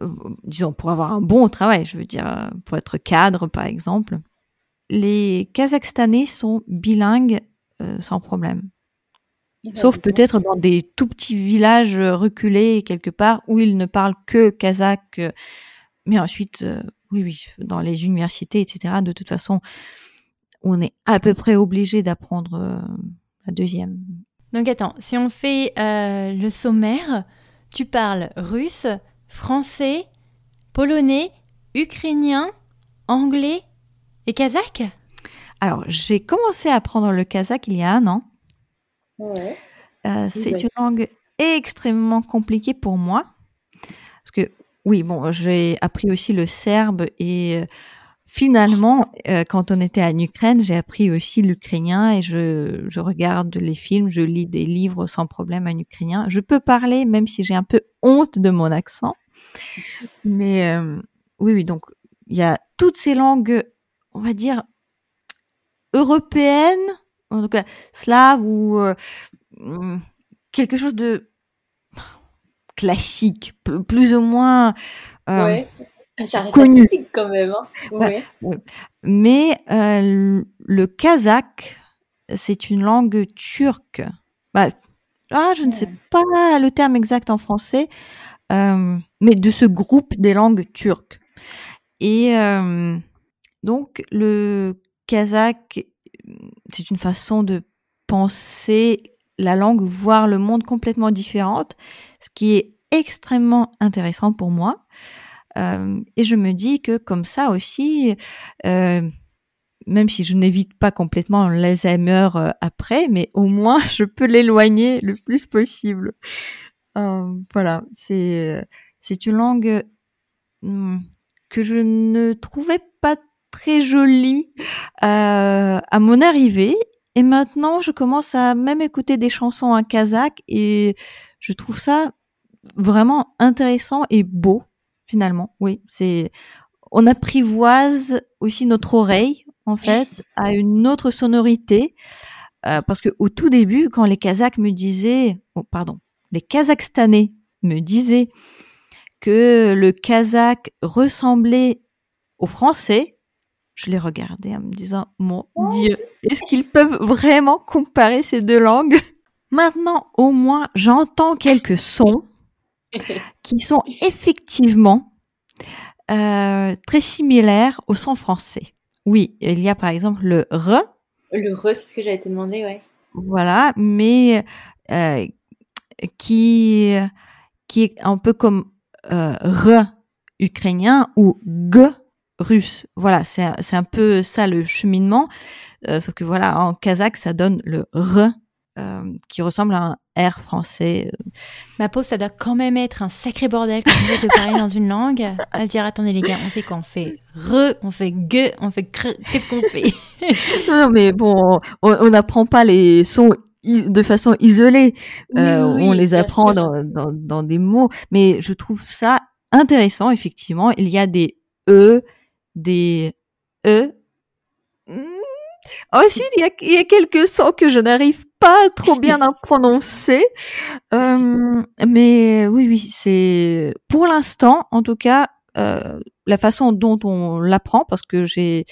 Euh, disons, pour avoir un bon travail, je veux dire, pour être cadre, par exemple. Les Kazakhstanais sont bilingues euh, sans problème. Sauf peut-être dans des tout petits villages reculés quelque part où ils ne parlent que kazakh. Mais ensuite, euh, oui, oui, dans les universités, etc. De toute façon, on est à peu près obligé d'apprendre la deuxième. Donc attends, si on fait euh, le sommaire, tu parles russe, français, polonais, ukrainien, anglais et kazakh? Alors, j'ai commencé à apprendre le kazakh il y a un an. Ouais. Euh, c'est une langue extrêmement compliquée pour moi. Parce que, oui, bon, j'ai appris aussi le serbe et euh, finalement, euh, quand on était en Ukraine, j'ai appris aussi l'ukrainien et je, je regarde les films, je lis des livres sans problème en ukrainien. Je peux parler, même si j'ai un peu honte de mon accent. Mais euh, oui, oui, donc il y a toutes ces langues, on va dire, européennes, en tout cas slaves ou euh, hmm, quelque chose de classique, plus ou moins. ouais ça reste connu. quand même. Hein. Mais euh, le kazakh, c'est une langue turque. Bah, ah, je ne sais pas le terme exact en français, euh, mais de ce groupe des langues turques. Et euh, donc, le kazakh, c'est une façon de penser la langue, voir le monde complètement différente, ce qui est extrêmement intéressant pour moi. Euh, et je me dis que comme ça aussi, euh, même si je n'évite pas complètement l'Alzheimer euh, après, mais au moins <laughs> je peux l'éloigner le plus possible. Voilà, c'est c'est une langue hmm, que je ne trouvais pas très jolie euh, à mon arrivée. Et maintenant, je commence à même écouter des chansons en kazakh et je trouve ça vraiment intéressant et beau finalement. Oui, c'est on apprivoise aussi notre oreille en fait à une autre sonorité euh, parce que au tout début, quand les Kazakhs me disaient, oh, pardon, les Kazakhstanais me disaient que le kazakh ressemblait au français, je les regardais en me disant, mon Dieu, est-ce qu'ils peuvent vraiment comparer ces deux langues? Maintenant, au moins, j'entends quelques sons <laughs> qui sont effectivement euh, très similaires au son français. Oui, il y a par exemple le re. Le re, c'est ce que j'allais te demander, ouais. Voilà, mais euh, qui qui est un peu comme euh, re ukrainien ou g russe. Voilà, c'est un peu ça le cheminement. Euh, sauf que voilà, en kazakh, ça donne le re euh, qui ressemble à un R français. Ma pauvre, ça doit quand même être un sacré bordel quand vous êtes de parler dans une langue. À dire, attendez les gars, on fait quoi? On fait re, on fait gue, on fait cre, qu'est-ce qu'on fait? <laughs> Non, mais bon, on n'apprend pas les sons de façon isolée. euh, on les apprend dans, dans, dans, des mots. Mais je trouve ça intéressant, effectivement. Il y a des E, des E. Ensuite, il y a, il y a quelques sons que je n'arrive pas trop bien à <laughs> prononcer. Euh, mais oui, oui, c'est pour l'instant, en tout cas, euh, la façon dont on l'apprend, parce que j'ai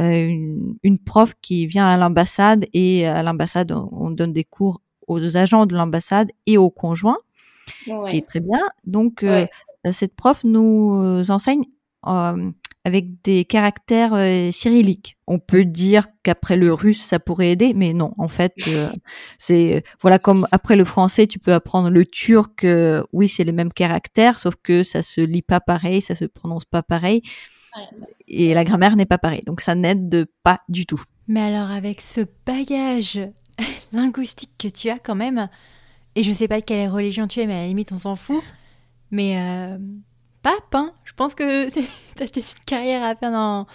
euh, une, une, prof qui vient à l'ambassade et à l'ambassade, on, donne des cours aux agents de l'ambassade et aux conjoints, ouais. qui est très bien. Donc, euh, ouais. cette prof nous enseigne euh, avec des caractères euh, cyrilliques. On peut dire qu'après le russe, ça pourrait aider, mais non. En fait, euh, <laughs> c'est voilà comme après le français, tu peux apprendre le turc. Euh, oui, c'est les mêmes caractères, sauf que ça se lit pas pareil, ça se prononce pas pareil, et la grammaire n'est pas pareille. Donc ça n'aide pas du tout. Mais alors, avec ce bagage <laughs> linguistique que tu as quand même, et je sais pas de quelle religion tu es, mais à la limite, on s'en fout. Mais pape, hein. Je pense que <laughs> t'as une carrière à faire dans,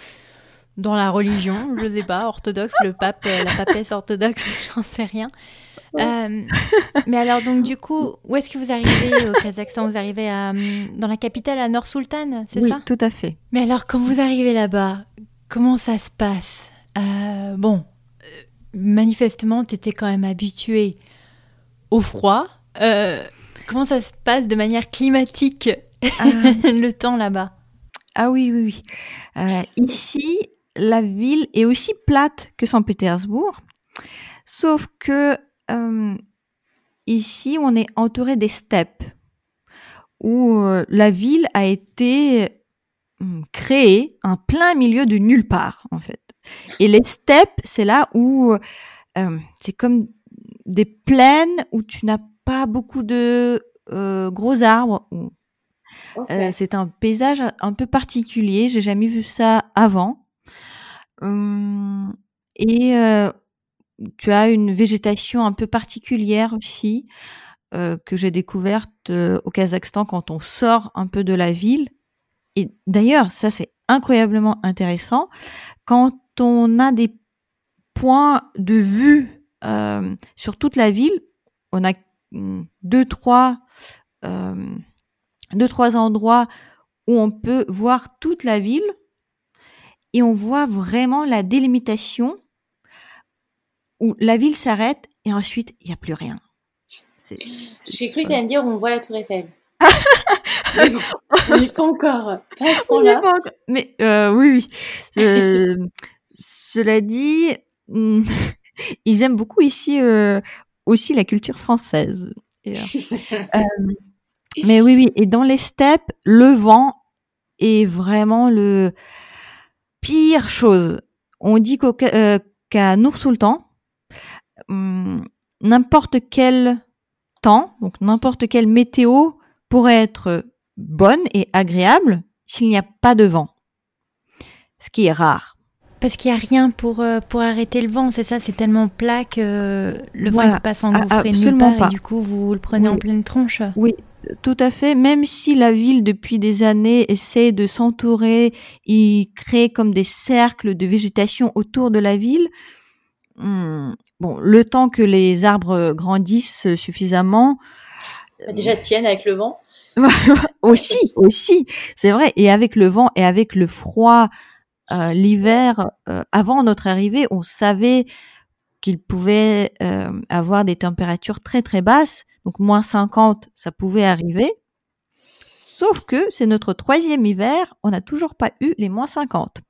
dans la religion, je sais pas, orthodoxe, le pape, euh, la papesse orthodoxe, <laughs> j'en sais rien. Euh, mais alors, donc, du coup, où est-ce que vous arrivez au Kazakhstan? Vous arrivez à, dans la capitale, à Nord Sultan, c'est oui, ça? tout à fait. Mais alors, quand vous arrivez là-bas, comment ça se passe? Euh, Bon, manifestement, tu étais quand même habitué au froid. Euh, comment ça se passe de manière climatique? Ah. <laughs> le temps là-bas Ah oui, oui, oui. Euh, ici, la ville est aussi plate que Saint-Pétersbourg, sauf que euh, ici, on est entouré des steppes, où euh, la ville a été créée en plein milieu de nulle part, en fait. Et les steppes, c'est là où c'est comme des plaines où tu n'as pas beaucoup de gros arbres. Euh, c'est un paysage un peu particulier. J'ai jamais vu ça avant. Hum, et euh, tu as une végétation un peu particulière aussi euh, que j'ai découverte au Kazakhstan quand on sort un peu de la ville. Et d'ailleurs, ça c'est incroyablement intéressant quand on a des points de vue sur toute la ville. On a deux trois deux trois endroits où on peut voir toute la ville et on voit vraiment la délimitation où la ville s'arrête et ensuite il n'y a plus rien. J'ai cru que tu allais me dire on voit la Tour Eiffel. <laughs> mais bon, on n'est pas encore. Mais euh, oui, oui. Euh, cela dit, <laughs> ils aiment beaucoup ici euh, aussi la culture française. Et, euh, <laughs> mais oui, oui. Et dans les steppes, le vent est vraiment le pire chose. On dit qu'à euh, qu Nour Sultan, hum, n'importe quel temps, donc n'importe quelle météo pourrait être bonne et agréable s'il n'y a pas de vent. Ce qui est rare. Parce qu'il n'y a rien pour, euh, pour arrêter le vent, c'est ça C'est tellement plat que euh, le vent voilà. ne peut pas s'engouffrer nulle part pas. et du coup vous le prenez oui. en pleine tronche Oui, tout à fait. Même si la ville depuis des années essaie de s'entourer, il crée comme des cercles de végétation autour de la ville. Hum, bon, le temps que les arbres grandissent suffisamment. Bah, déjà tiennent avec le vent. <laughs> aussi, aussi, c'est vrai. Et avec le vent et avec le froid, euh, l'hiver, euh, avant notre arrivée, on savait qu'il pouvait euh, avoir des températures très très basses, donc moins 50, ça pouvait arriver. Sauf que c'est notre troisième hiver, on n'a toujours pas eu les moins 50.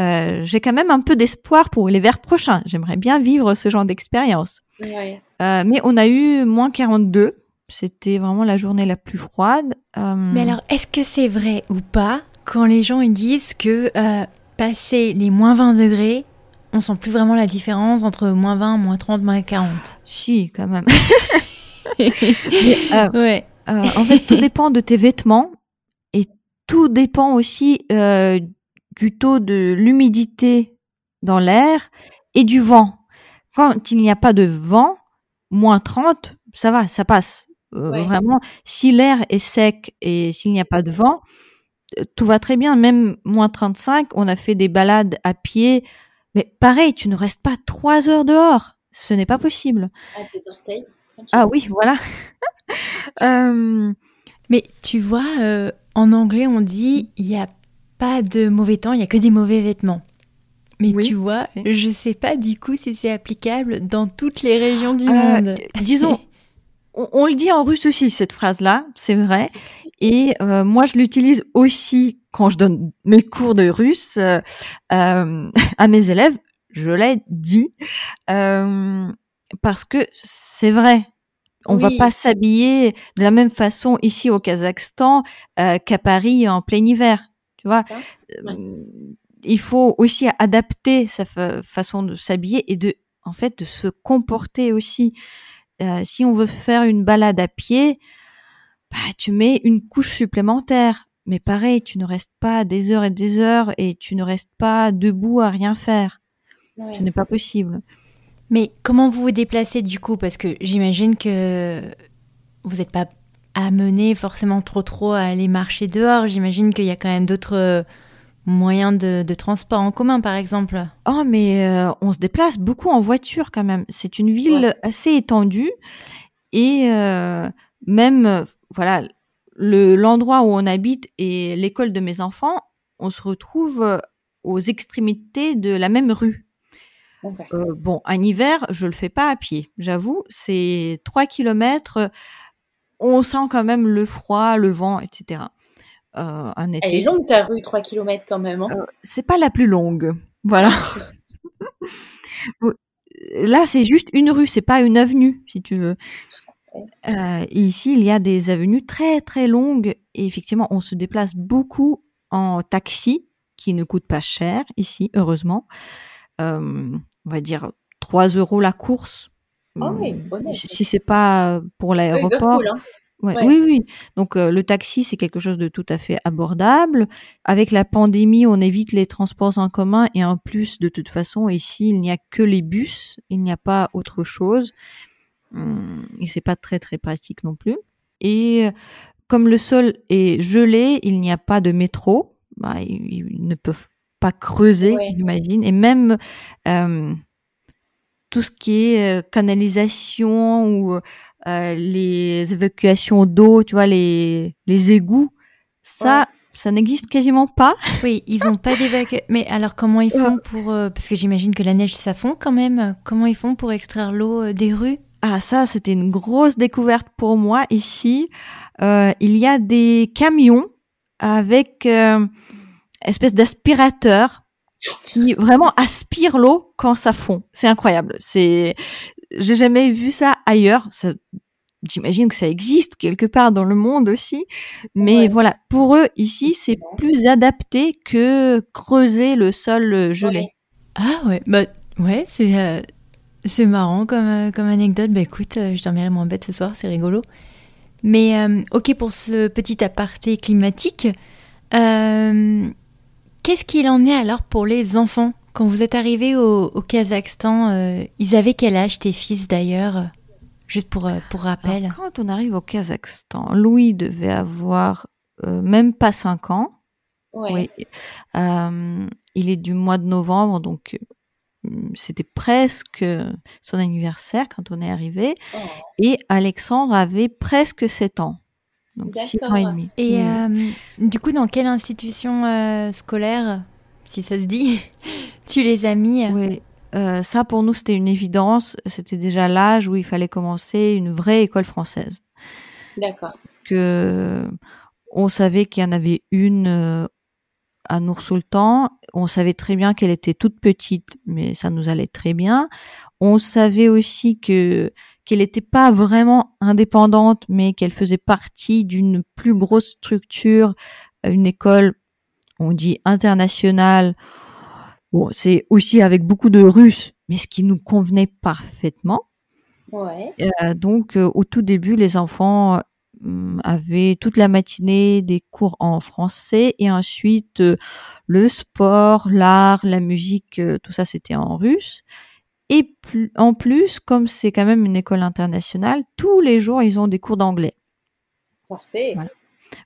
Euh, J'ai quand même un peu d'espoir pour l'hiver prochain. J'aimerais bien vivre ce genre d'expérience. Ouais. Euh, mais on a eu moins 42. C'était vraiment la journée la plus froide. Euh, mais alors, est-ce que c'est vrai ou pas quand les gens ils disent que euh, passer les moins 20 degrés, on sent plus vraiment la différence entre moins 20, moins 30, moins 40 Si, quand même. <laughs> Mais, euh, ouais. Euh, en fait, tout dépend de tes vêtements et tout dépend aussi euh, du taux de l'humidité dans l'air et du vent. Quand il n'y a pas de vent, moins 30, ça va, ça passe. Vraiment, si l'air est sec et s'il n'y a pas de vent, tout va très bien. Même moins 35, on a fait des balades à pied. Mais pareil, tu ne restes pas trois heures dehors. Ce n'est pas possible. À tes orteils. Ah oui, voilà. <laughs> euh... Mais tu vois, euh, en anglais, on dit il n'y a pas de mauvais temps, il n'y a que des mauvais vêtements. Mais tu vois, je sais pas du coup si c'est applicable dans toutes les régions du euh, monde. Disons, <laughs> on, le dit en russe aussi, cette phrase-là, c'est vrai. Et euh, moi, je l'utilise aussi quand je donne mes cours de russe euh, à mes élèves. Je l'ai dit parce que c'est vrai. On va pas s'habiller de la même façon ici au Kazakhstan qu'à Paris en plein hiver. Tu vois, il faut aussi adapter sa façon de s'habiller et de, en fait, de se comporter aussi. Euh, si on veut faire une balade à pied, bah, tu mets une couche supplémentaire. Mais pareil, tu ne restes pas des heures et des heures et tu ne restes pas debout à rien faire. Ce n'est pas possible. Mais comment vous vous déplacez du coup? Parce que j'imagine que vous n'êtes pas amené forcément trop trop à aller marcher dehors. J'imagine qu'il y a quand même d'autres moyens de, transport en commun, par exemple Oh, mais euh, on se déplace beaucoup en voiture quand même. C'est une ville assez étendue et euh, même, voilà, le l'endroit où on habite et l'école de mes enfants, on se retrouve aux extrémités de la même rue. Euh, bon, en hiver, je le fais pas à pied, j'avoue. C'est trois kilomètres. On sent quand même le froid, le vent, etc. Euh, un été. Elle est longue ta rue, 3 km quand même. Hein. Euh, c'est pas la plus longue. <laughs> Voilà. <laughs> Là, c'est juste une rue, c'est pas une avenue, si tu veux. Euh, ici, il y a des avenues très très longues et effectivement, on se déplace beaucoup en taxi, qui ne coûte pas cher ici, heureusement. on va dire 3 euros la course. Oh oui, si c'est pas pour l'aéroport. Hein. Oui, oui. Donc euh, le taxi, c'est quelque chose de tout à fait abordable. Avec la pandémie, on évite les transports en commun et en plus, de toute façon, ici, il n'y a que les bus, il n'y a pas autre chose. Hum, et c'est pas très très pratique non plus. Et comme le sol est gelé, il n'y a pas de métro. Bah, ils, ne peuvent pas creuser, j'imagine. Et même euh, tout ce qui est euh, canalisation ou euh, les évacuations d'eau, tu vois, les, les égouts, ça, ça n'existe quasiment pas. <laughs> Oui, ils ont pas d'évacuation. Mais alors, comment ils font pour... Euh, parce que j'imagine que la neige, ça fond quand même. Comment ils font pour extraire l'eau euh, des rues? Ah, ça, c'était une grosse découverte pour moi ici. il y a des camions avec espèce d'aspirateur qui vraiment aspire l'eau quand ça fond. C'est incroyable. C'est j'ai jamais vu ça ailleurs. Ça, j'imagine que ça existe quelque part dans le monde aussi. Mais voilà, pour eux, ici, c'est plus adapté que creuser le sol gelé. Ah ouais, bah ouais, c'est, euh, c'est marrant comme, euh, comme anecdote. Bah écoute, euh, je dormirai moins bête ce soir, c'est rigolo. Mais ok pour ce petit aparté climatique. qu'est-ce qu'il en est alors pour les enfants? Quand vous êtes arrivé au, Kazakhstan, euh, ils avaient quel âge tes fils d'ailleurs Juste pour, euh, pour rappel? quand on arrive au Kazakhstan, Louis devait avoir euh, même pas 5 ans. Oui. il est du mois de novembre, donc c'était presque son anniversaire quand on est arrivé. Oh. Et Alexandre avait presque 7 ans. Donc 6 ans et demi. Et du coup, dans quelle institution scolaire, si ça se dit, tu les as mis Oui. Euh, ça, pour nous, c'était une évidence. C'était déjà l'âge où il fallait commencer une vraie école française. D'accord. Que on savait qu'il y en avait une euh, à Nour-Sultan. On savait très bien qu'elle était toute petite, mais ça nous allait très bien. On savait aussi que qu'elle n'était pas vraiment indépendante, mais qu'elle faisait partie d'une plus grosse structure, une école, on dit internationale, Bon, c'est aussi avec beaucoup de Russes, mais ce qui nous convenait parfaitement. Ouais. Euh, donc, euh, au tout début, les enfants euh, avaient toute la matinée des cours en français et ensuite le sport, l'art, la musique, tout ça c'était en russe. Et en plus, comme c'est quand même une école internationale, tous les jours, ils ont des cours d'anglais. Parfait.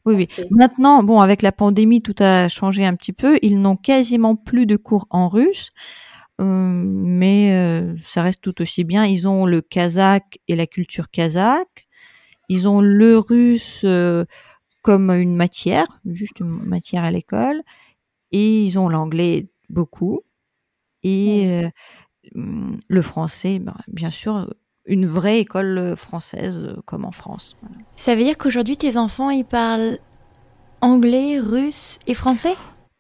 Oui, oui. Maintenant, bon, avec la pandémie, tout a changé un petit peu. Ils n'ont quasiment plus de cours en russe, euh, mais euh, ça reste tout aussi bien. Ils ont le kazakh et la culture kazakh. Ils ont le russe euh, comme une matière, juste une matière à l'école, et ils ont l'anglais beaucoup et hum, le français, ben, bien sûr, une vraie école française comme en France. Ça veut dire qu'aujourd'hui tes enfants ils parlent anglais, russe et français?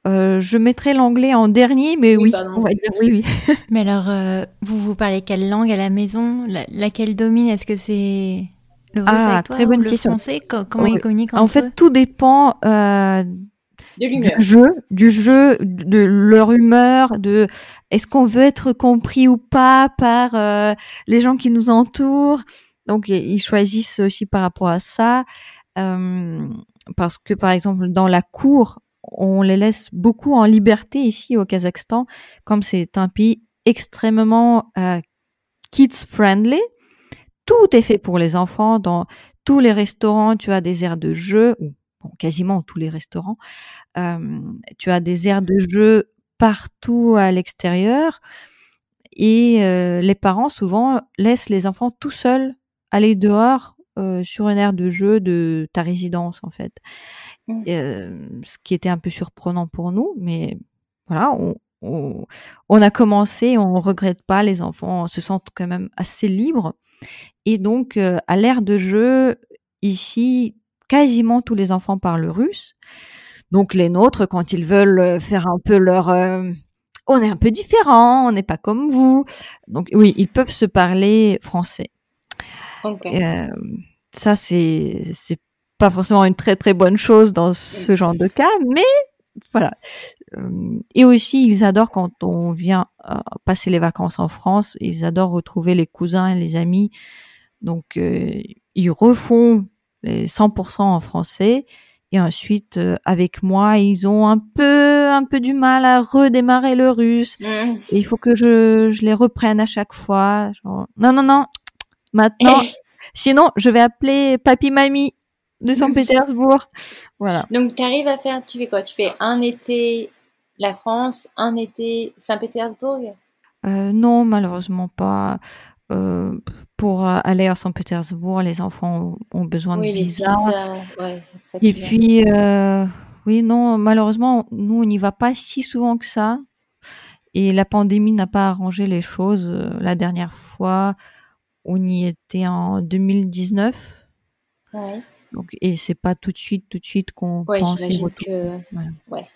Euh, je mettrai l'anglais en dernier, mais oui, on va dire oui, oui. <laughs> mais alors, euh, vous vous parlez quelle langue à la maison? Laquelle domine? Est-ce que c'est le russe ah, très bonne le question. français? Comment ils communiquent En fait, tout dépend euh, du jeu, du jeu, de leur humeur, de est-ce qu'on veut être compris ou pas par euh, les gens qui nous entourent? Donc ils choisissent aussi par rapport à ça, euh, parce que par exemple dans la cour, on les laisse beaucoup en liberté ici au Kazakhstan, comme c'est un pays extrêmement euh, kids friendly. Tout est fait pour les enfants. Dans tous les restaurants, tu as des aires de jeu, ou quasiment tous les restaurants. Euh, tu as des aires de jeu partout à l'extérieur et euh, les parents souvent laissent les enfants tout seuls aller dehors euh, sur une aire de jeu de ta résidence en fait. Mmh. ce qui était un peu surprenant pour nous, mais voilà, on, on, on a commencé, on regrette pas, les enfants se sentent quand même assez libres. Et donc, à l'ère de jeu, ici, quasiment tous les enfants parlent russe. Donc les nôtres, quand ils veulent euh, faire un peu leur... Euh, on est un peu différent, on n'est pas comme vous. Donc oui, ils peuvent se parler français. Euh, ça, c'est c'est pas forcément une très très bonne chose dans ce genre de cas, mais voilà. Et aussi, ils adorent quand on vient passer les vacances en France, ils adorent retrouver les cousins et les amis. Donc, ils refont les 100% en français. Et ensuite, euh, avec moi, ils ont un peu, un peu du mal à redémarrer le russe. Mm. il faut que je, je les reprenne à chaque fois. Genre, non, non, non. Maintenant, <laughs> sinon, je vais appeler papy mamie de Saint-Pétersbourg. <laughs> voilà. Donc, tu arrives à faire, tu fais quoi? Tu fais un été la France, un été Saint-Pétersbourg? Euh, Non, malheureusement pas. Euh, pour aller à Saint-Pétersbourg, les enfants ont besoin de visa. Et puis, euh, oui, non, malheureusement, nous, on n'y va pas si souvent que ça. Et la pandémie n'a pas arrangé les choses. La dernière fois, on y était en 2019. Ouais. Donc, et c'est pas tout de suite, tout de suite qu'on pense que... ouais.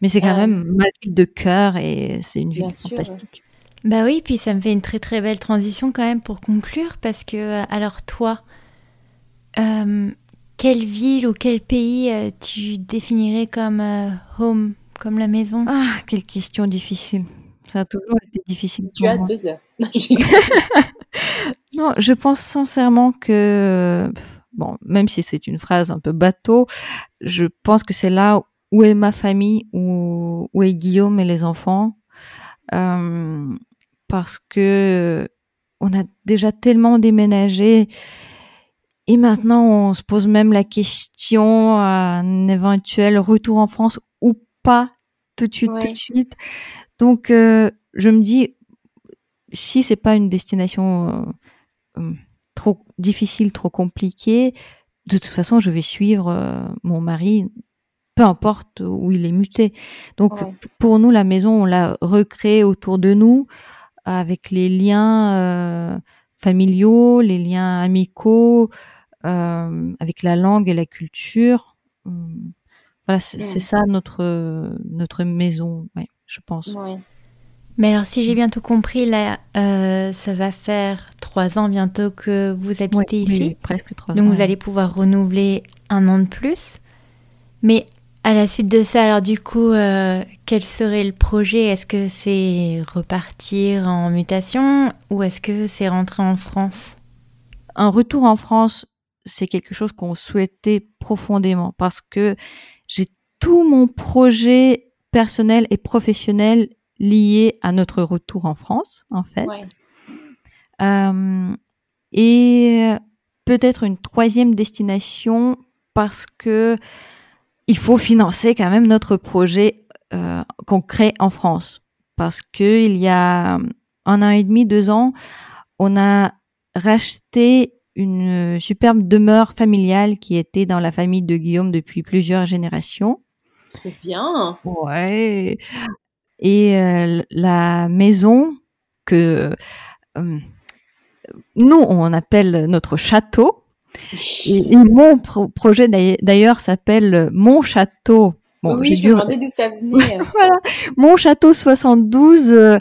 Mais c'est quand euh, même ma ville de cœur et c'est une ville fantastique. Bah oui, puis ça me fait une très très belle transition quand même pour conclure, parce que euh, alors toi, euh, quelle ville ou quel pays euh, tu définirais comme home, comme la maison? Ah, quelle question difficile. Ça a toujours été difficile. Tu as deux heures. <laughs> <laughs> non, je pense sincèrement que, bon, même si c'est une phrase un peu bateau, je pense que c'est là où est ma famille, où, où est Guillaume et les enfants. Euh, parce que on a déjà tellement déménagé et maintenant on se pose même la question à un éventuel retour en France ou pas tout de suite, tout de suite. Donc euh, je me dis si c'est pas une destination euh, euh, trop difficile, trop compliquée, de toute façon je vais suivre mon mari peu importe où il est muté. Donc pour nous la maison on l'a recréée autour de nous avec les liens euh, familiaux, les liens amicaux, euh, avec la langue et la culture. Hum, voilà, c'est mmh. ça notre notre maison, ouais, je pense. Mais alors, si j'ai bien tout compris, là, euh, ça va faire trois ans bientôt que vous habitez ici. Oui, presque trois ans. Donc, vous allez pouvoir renouveler un an de plus. Mais à la suite de ça, alors du coup, euh, quel serait le projet? Est-ce que c'est repartir en mutation ou est-ce que c'est rentrer en France? Un retour en France, c'est quelque chose qu'on souhaitait profondément parce que j'ai tout mon projet personnel et professionnel lié à notre retour en France, en fait. et peut-être une troisième destination parce que il faut financer quand même notre projet euh, qu'on crée en France. Parce que il y a un an et demi, deux ans, on a racheté une superbe demeure familiale qui était dans la famille de Guillaume depuis plusieurs générations. Très bien. Ouais. Et euh, la maison que euh, nous on appelle notre château. Et, mon projet d'ailleurs s'appelle Mon Château. Bon, oui, je me demandais d'où ça <laughs> venait. voilà. Mon Château 72 euh,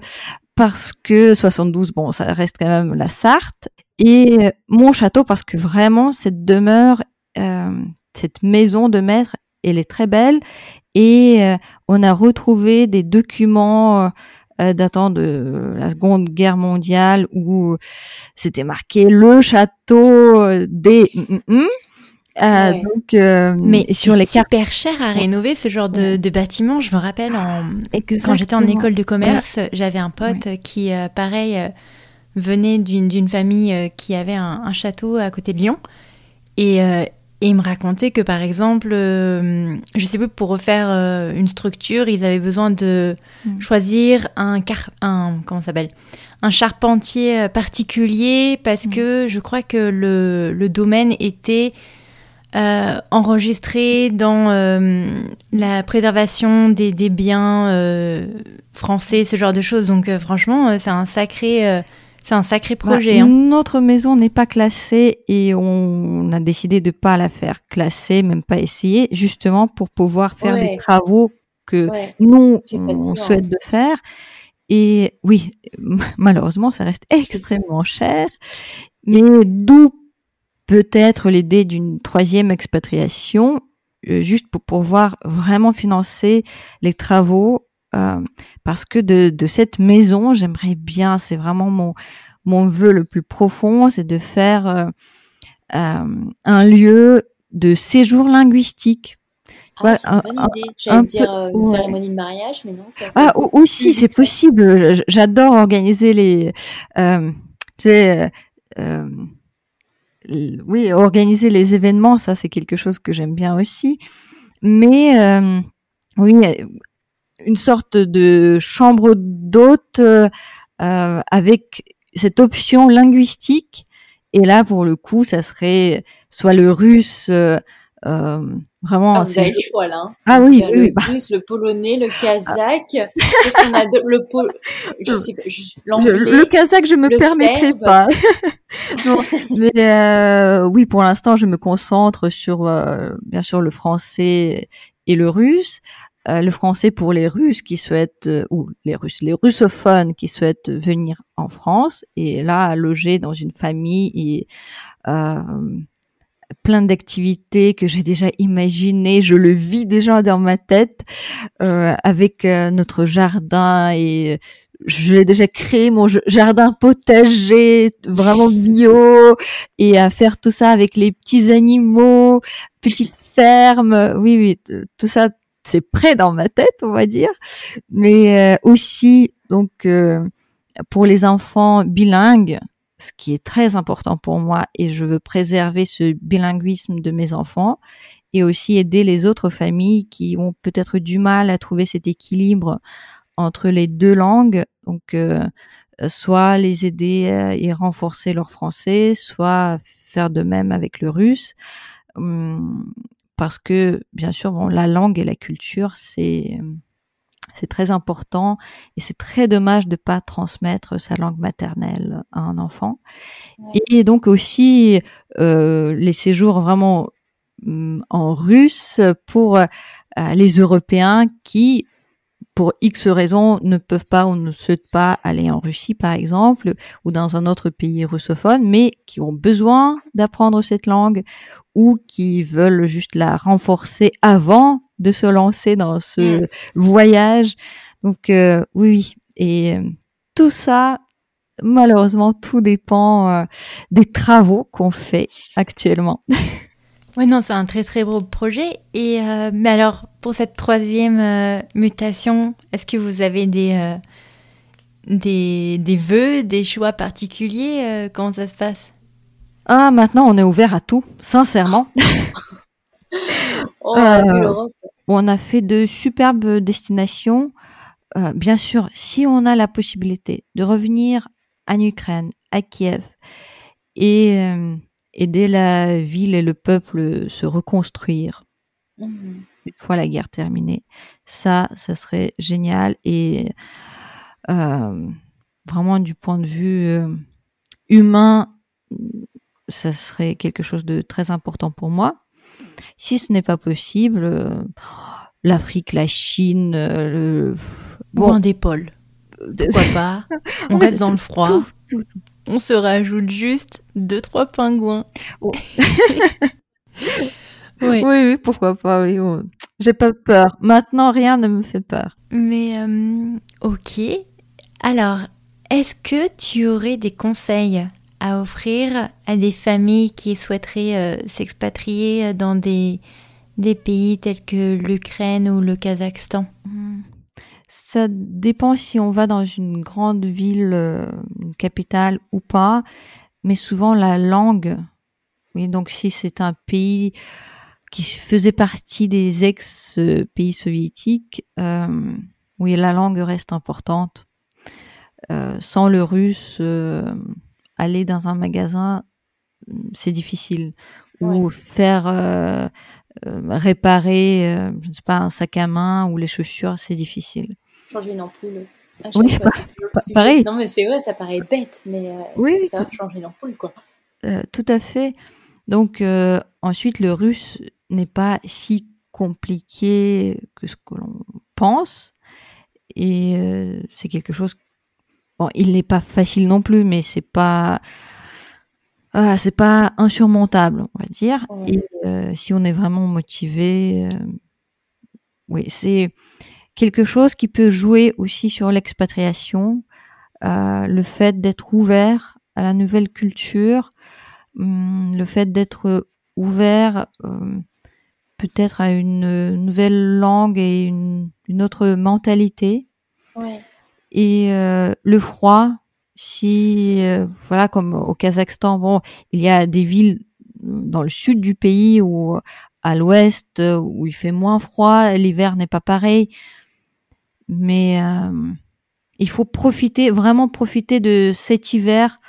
parce que 72, bon, ça reste quand même la Sarthe. Et euh, mon château parce que vraiment cette demeure, euh, cette maison de maître, elle est très belle. Et on a retrouvé des documents euh, datant de la Seconde Guerre mondiale où c'était marqué le château des mm, mm, mm. Euh, donc, euh, mais sur les super cher à rénover ce genre de, de bâtiment. Je me rappelle en, quand j'étais en école de commerce, j'avais un pote qui, euh, pareil, euh, venait d'une famille qui avait un, un, château à côté de Lyon. Et, et il me racontait que par exemple, euh, je sais plus, pour refaire euh, une structure, ils avaient besoin de mm. choisir un, car un comment s'appelle? Un charpentier euh, particulier parce mm. que je crois que le, le domaine était euh, enregistré dans la préservation des, des biens français, ce genre de choses. Donc franchement, c'est un sacré c'est un sacré bah, projet. Hein. Notre maison n'est pas classée et on a décidé de pas la faire classer, même pas essayer, justement pour pouvoir faire des travaux que nous on souhaite de faire. Et oui, <laughs> malheureusement, ça reste extrêmement cher. Mais d'où peut-être l'idée d'une troisième expatriation, euh, juste pour pouvoir vraiment financer les travaux euh, parce que de, de cette maison, j'aimerais bien, c'est vraiment mon mon vœu le plus profond, c'est de faire euh, euh, un lieu de séjour linguistique. Ah, c'est une bonne idée. J'allais dire euh, une cérémonie de mariage, mais non. Ah, aussi, c'est possible. J'adore organiser les. Tu sais, oui, organiser les événements, ça c'est quelque chose que j'aime bien aussi. Mais oui, une sorte de chambre d'hôte euh, avec cette option linguistique. Et là, pour le coup, ça serait soit le russe, euh, euh vraiment. Ah, vous avez le choix là. Hein. Ah oui, oui le bah. russe, le polonais, le kazakh. Qu'est-ce qu'on a de, le pol... je sais pas, je, le kazakh, je me permettrai pas. <laughs> non, mais euh, oui, pour l'instant, je me concentre sur euh, bien sûr le français et le russe. Euh, le français pour les Russes qui souhaitent, euh, ou les Russes, les russophones qui souhaitent venir en France et là loger dans une famille et euh, plein d'activités que j'ai déjà imaginées, je le vis déjà dans ma tête avec notre jardin et j'ai déjà créé mon jardin potager vraiment bio et à faire tout ça avec les petits animaux, petite ferme. Oui, oui, tout ça c'est prêt dans ma tête, on va dire, mais euh, aussi donc euh, pour les enfants bilingues, ce qui est très important pour moi et je veux préserver ce bilinguisme de mes enfants et aussi aider les autres familles qui ont peut-être du mal à trouver cet équilibre entre les deux langues, donc euh, soit les aider et renforcer leur français, soit faire de même avec le russe. Hum, parce que bien sûr, bon, la langue et la culture, c'est c'est très important et c'est très dommage de pas transmettre sa langue maternelle à un enfant. Et donc aussi euh, les séjours vraiment mm, en russe pour euh, les Européens qui pour X raisons ne peuvent pas ou ne souhaitent pas aller en Russie par exemple ou dans un autre pays russophone mais qui ont besoin d'apprendre cette langue ou qui veulent juste la renforcer avant de se lancer dans ce mm. voyage. Donc euh, oui, et euh, tout ça, malheureusement, tout dépend euh, des travaux qu'on fait actuellement. <laughs> Oui, non, c'est un très très beau projet. Et mais alors, pour cette troisième mutation, est-ce que vous avez des des, des vœux, des choix particuliers euh, Comment ça se passe? Ah, maintenant, on est ouvert à tout, sincèrement. <laughs> Oh, euh, on a fait de superbes destinations. Euh, bien sûr, si on a la possibilité de revenir en Ukraine, à Kiev, et aider la ville et le peuple se reconstruire, mhm. une fois la guerre terminée, ça, ça serait génial. Et euh, vraiment du point de vue euh, humain, ça serait quelque chose de très important pour moi. Si ce n'est pas possible, euh, l'Afrique, la Chine, le bon, des pôles. Pourquoi pas? <laughs> On reste dans le froid. On se rajoute juste deux trois pingouins. <laughs> oui. oui. pourquoi pas. Oui, j'ai pas peur. Maintenant, rien ne me fait peur. Mais ok. Alors, est-ce que tu aurais des conseils à offrir à des familles qui souhaiteraient euh, s'expatrier dans des, des pays tels que l'Ukraine ou le Kazakhstan? Hmm. Ça dépend si on va dans une grande ville, euh, une capitale ou pas, mais souvent la langue. Oui, donc si c'est un pays qui faisait partie des ex-pays soviétiques, euh, oui, la langue reste importante. Euh, sans le russe, euh, aller dans un magasin, c'est difficile. Ou faire réparer, je ne sais pas, un sac à main ou les chaussures, c'est difficile. Changer une ampoule. Oui, pareil. Non, mais c'est vrai, ça paraît bête, mais oui, c'est ça, changer une ampoule, quoi. tout à fait. Donc, ensuite, le russe n'est pas si compliqué que ce que l'on pense. Et c'est quelque chose Bon, il n'est pas facile non plus, mais c'est pas ah, c'est pas insurmontable, on va dire. Et euh, si on est vraiment motivé, euh, oui, c'est quelque chose qui peut jouer aussi sur l'expatriation, euh, le fait d'être ouvert à la nouvelle culture, hum, le fait d'être ouvert peut-être à une nouvelle langue et une, une autre mentalité. Ouais. Et le froid, si euh, voilà comme au Kazakhstan, bon, il y a des villes dans le sud du pays ou à l'ouest où il fait moins froid, l'hiver n'est pas pareil, mais euh, il faut profiter vraiment profiter de cet hiver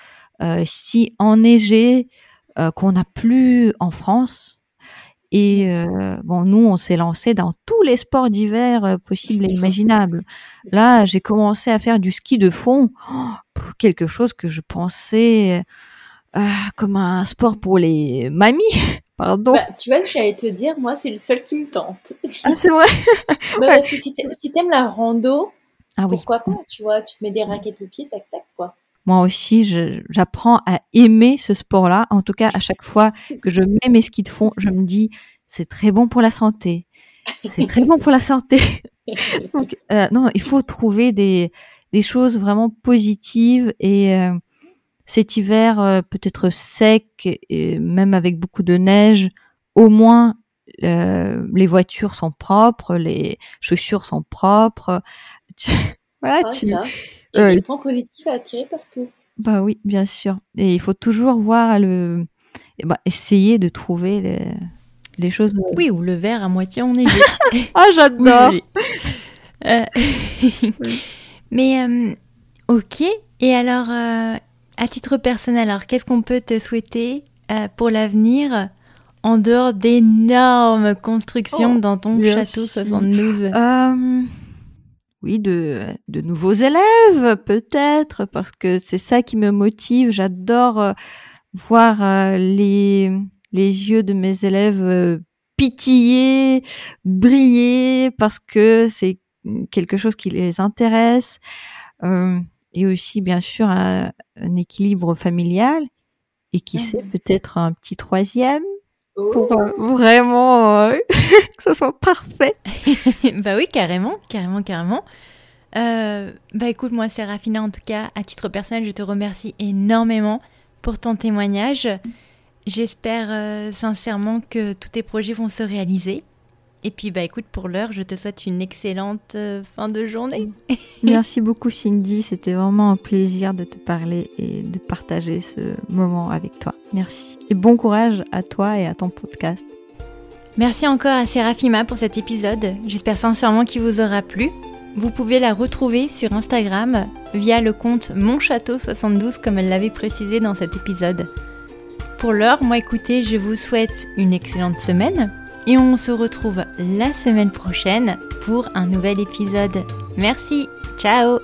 si enneigé qu'on n'a plus en France et euh, bon, nous, on s'est lancé dans tous les sports d'hiver euh, possibles et imaginables. Là, j'ai commencé à faire du ski de fond, oh, quelque chose que je pensais euh, comme un sport pour les mamies. <laughs> Pardon. Bah, tu vois, j'allais te dire, moi, c'est le seul qui me tente. Ah, c'est vrai? <laughs> bah, parce que si t'aimes la rando, ah, pourquoi pas Tu vois, tu te mets des raquettes au pied, tac tac quoi moi aussi, j'apprends à aimer ce sport-là. En tout cas, à chaque fois que je mets mes skis de fond, je me dis, c'est très bon pour la santé. C'est très bon pour la santé. <laughs> Donc, euh, non, il faut trouver des, des choses vraiment positives et euh, cet hiver euh, peut-être sec et même avec beaucoup de neige, au moins les voitures sont propres, les chaussures sont propres. <laughs> voilà, tu, il y a des points positifs à attirer partout. Bah oui, bien sûr. Et il faut toujours voir le, eh ben, essayer de trouver les, les choses. Oui, ou le verre à moitié enneigé. <laughs> ah, j'adore. Euh, <laughs> mais euh, ok. Et alors, euh, à titre personnel, alors qu'est-ce qu'on peut te souhaiter pour l'avenir en dehors d'énormes constructions oh, dans ton château 72 oui, de, de nouveaux élèves, peut-être, parce que c'est ça qui me motive. J'adore euh, voir euh, les, les yeux de mes élèves euh, pitiller, briller, parce que c'est quelque chose qui les intéresse. et aussi, bien sûr, un, équilibre familial. Et qui sait, mmh peut-être un petit troisième pour euh, vraiment euh, <laughs> que ça soit parfait. <laughs> bah oui, carrément, carrément, carrément. Euh, bah écoute, moi, Séraphina, en tout cas, à titre personnel, je te remercie énormément pour ton témoignage. J'espère sincèrement que tous tes projets vont se réaliser Et puis bah écoute, pour l'heure, je te souhaite une excellente euh, fin de journée. <laughs> Merci beaucoup Cindy, c'était vraiment un plaisir de te parler et de partager ce moment avec toi. Merci. Et bon courage à toi et à ton podcast. Merci encore à Serafima pour cet épisode. J'espère sincèrement qu'il vous aura plu. Vous pouvez la retrouver sur Instagram via le compte monchâteau72 comme elle l'avait précisé dans cet épisode. Pour l'heure, moi écoutez, je vous souhaite une excellente semaine et on se retrouve la semaine prochaine pour un nouvel épisode. Merci, ciao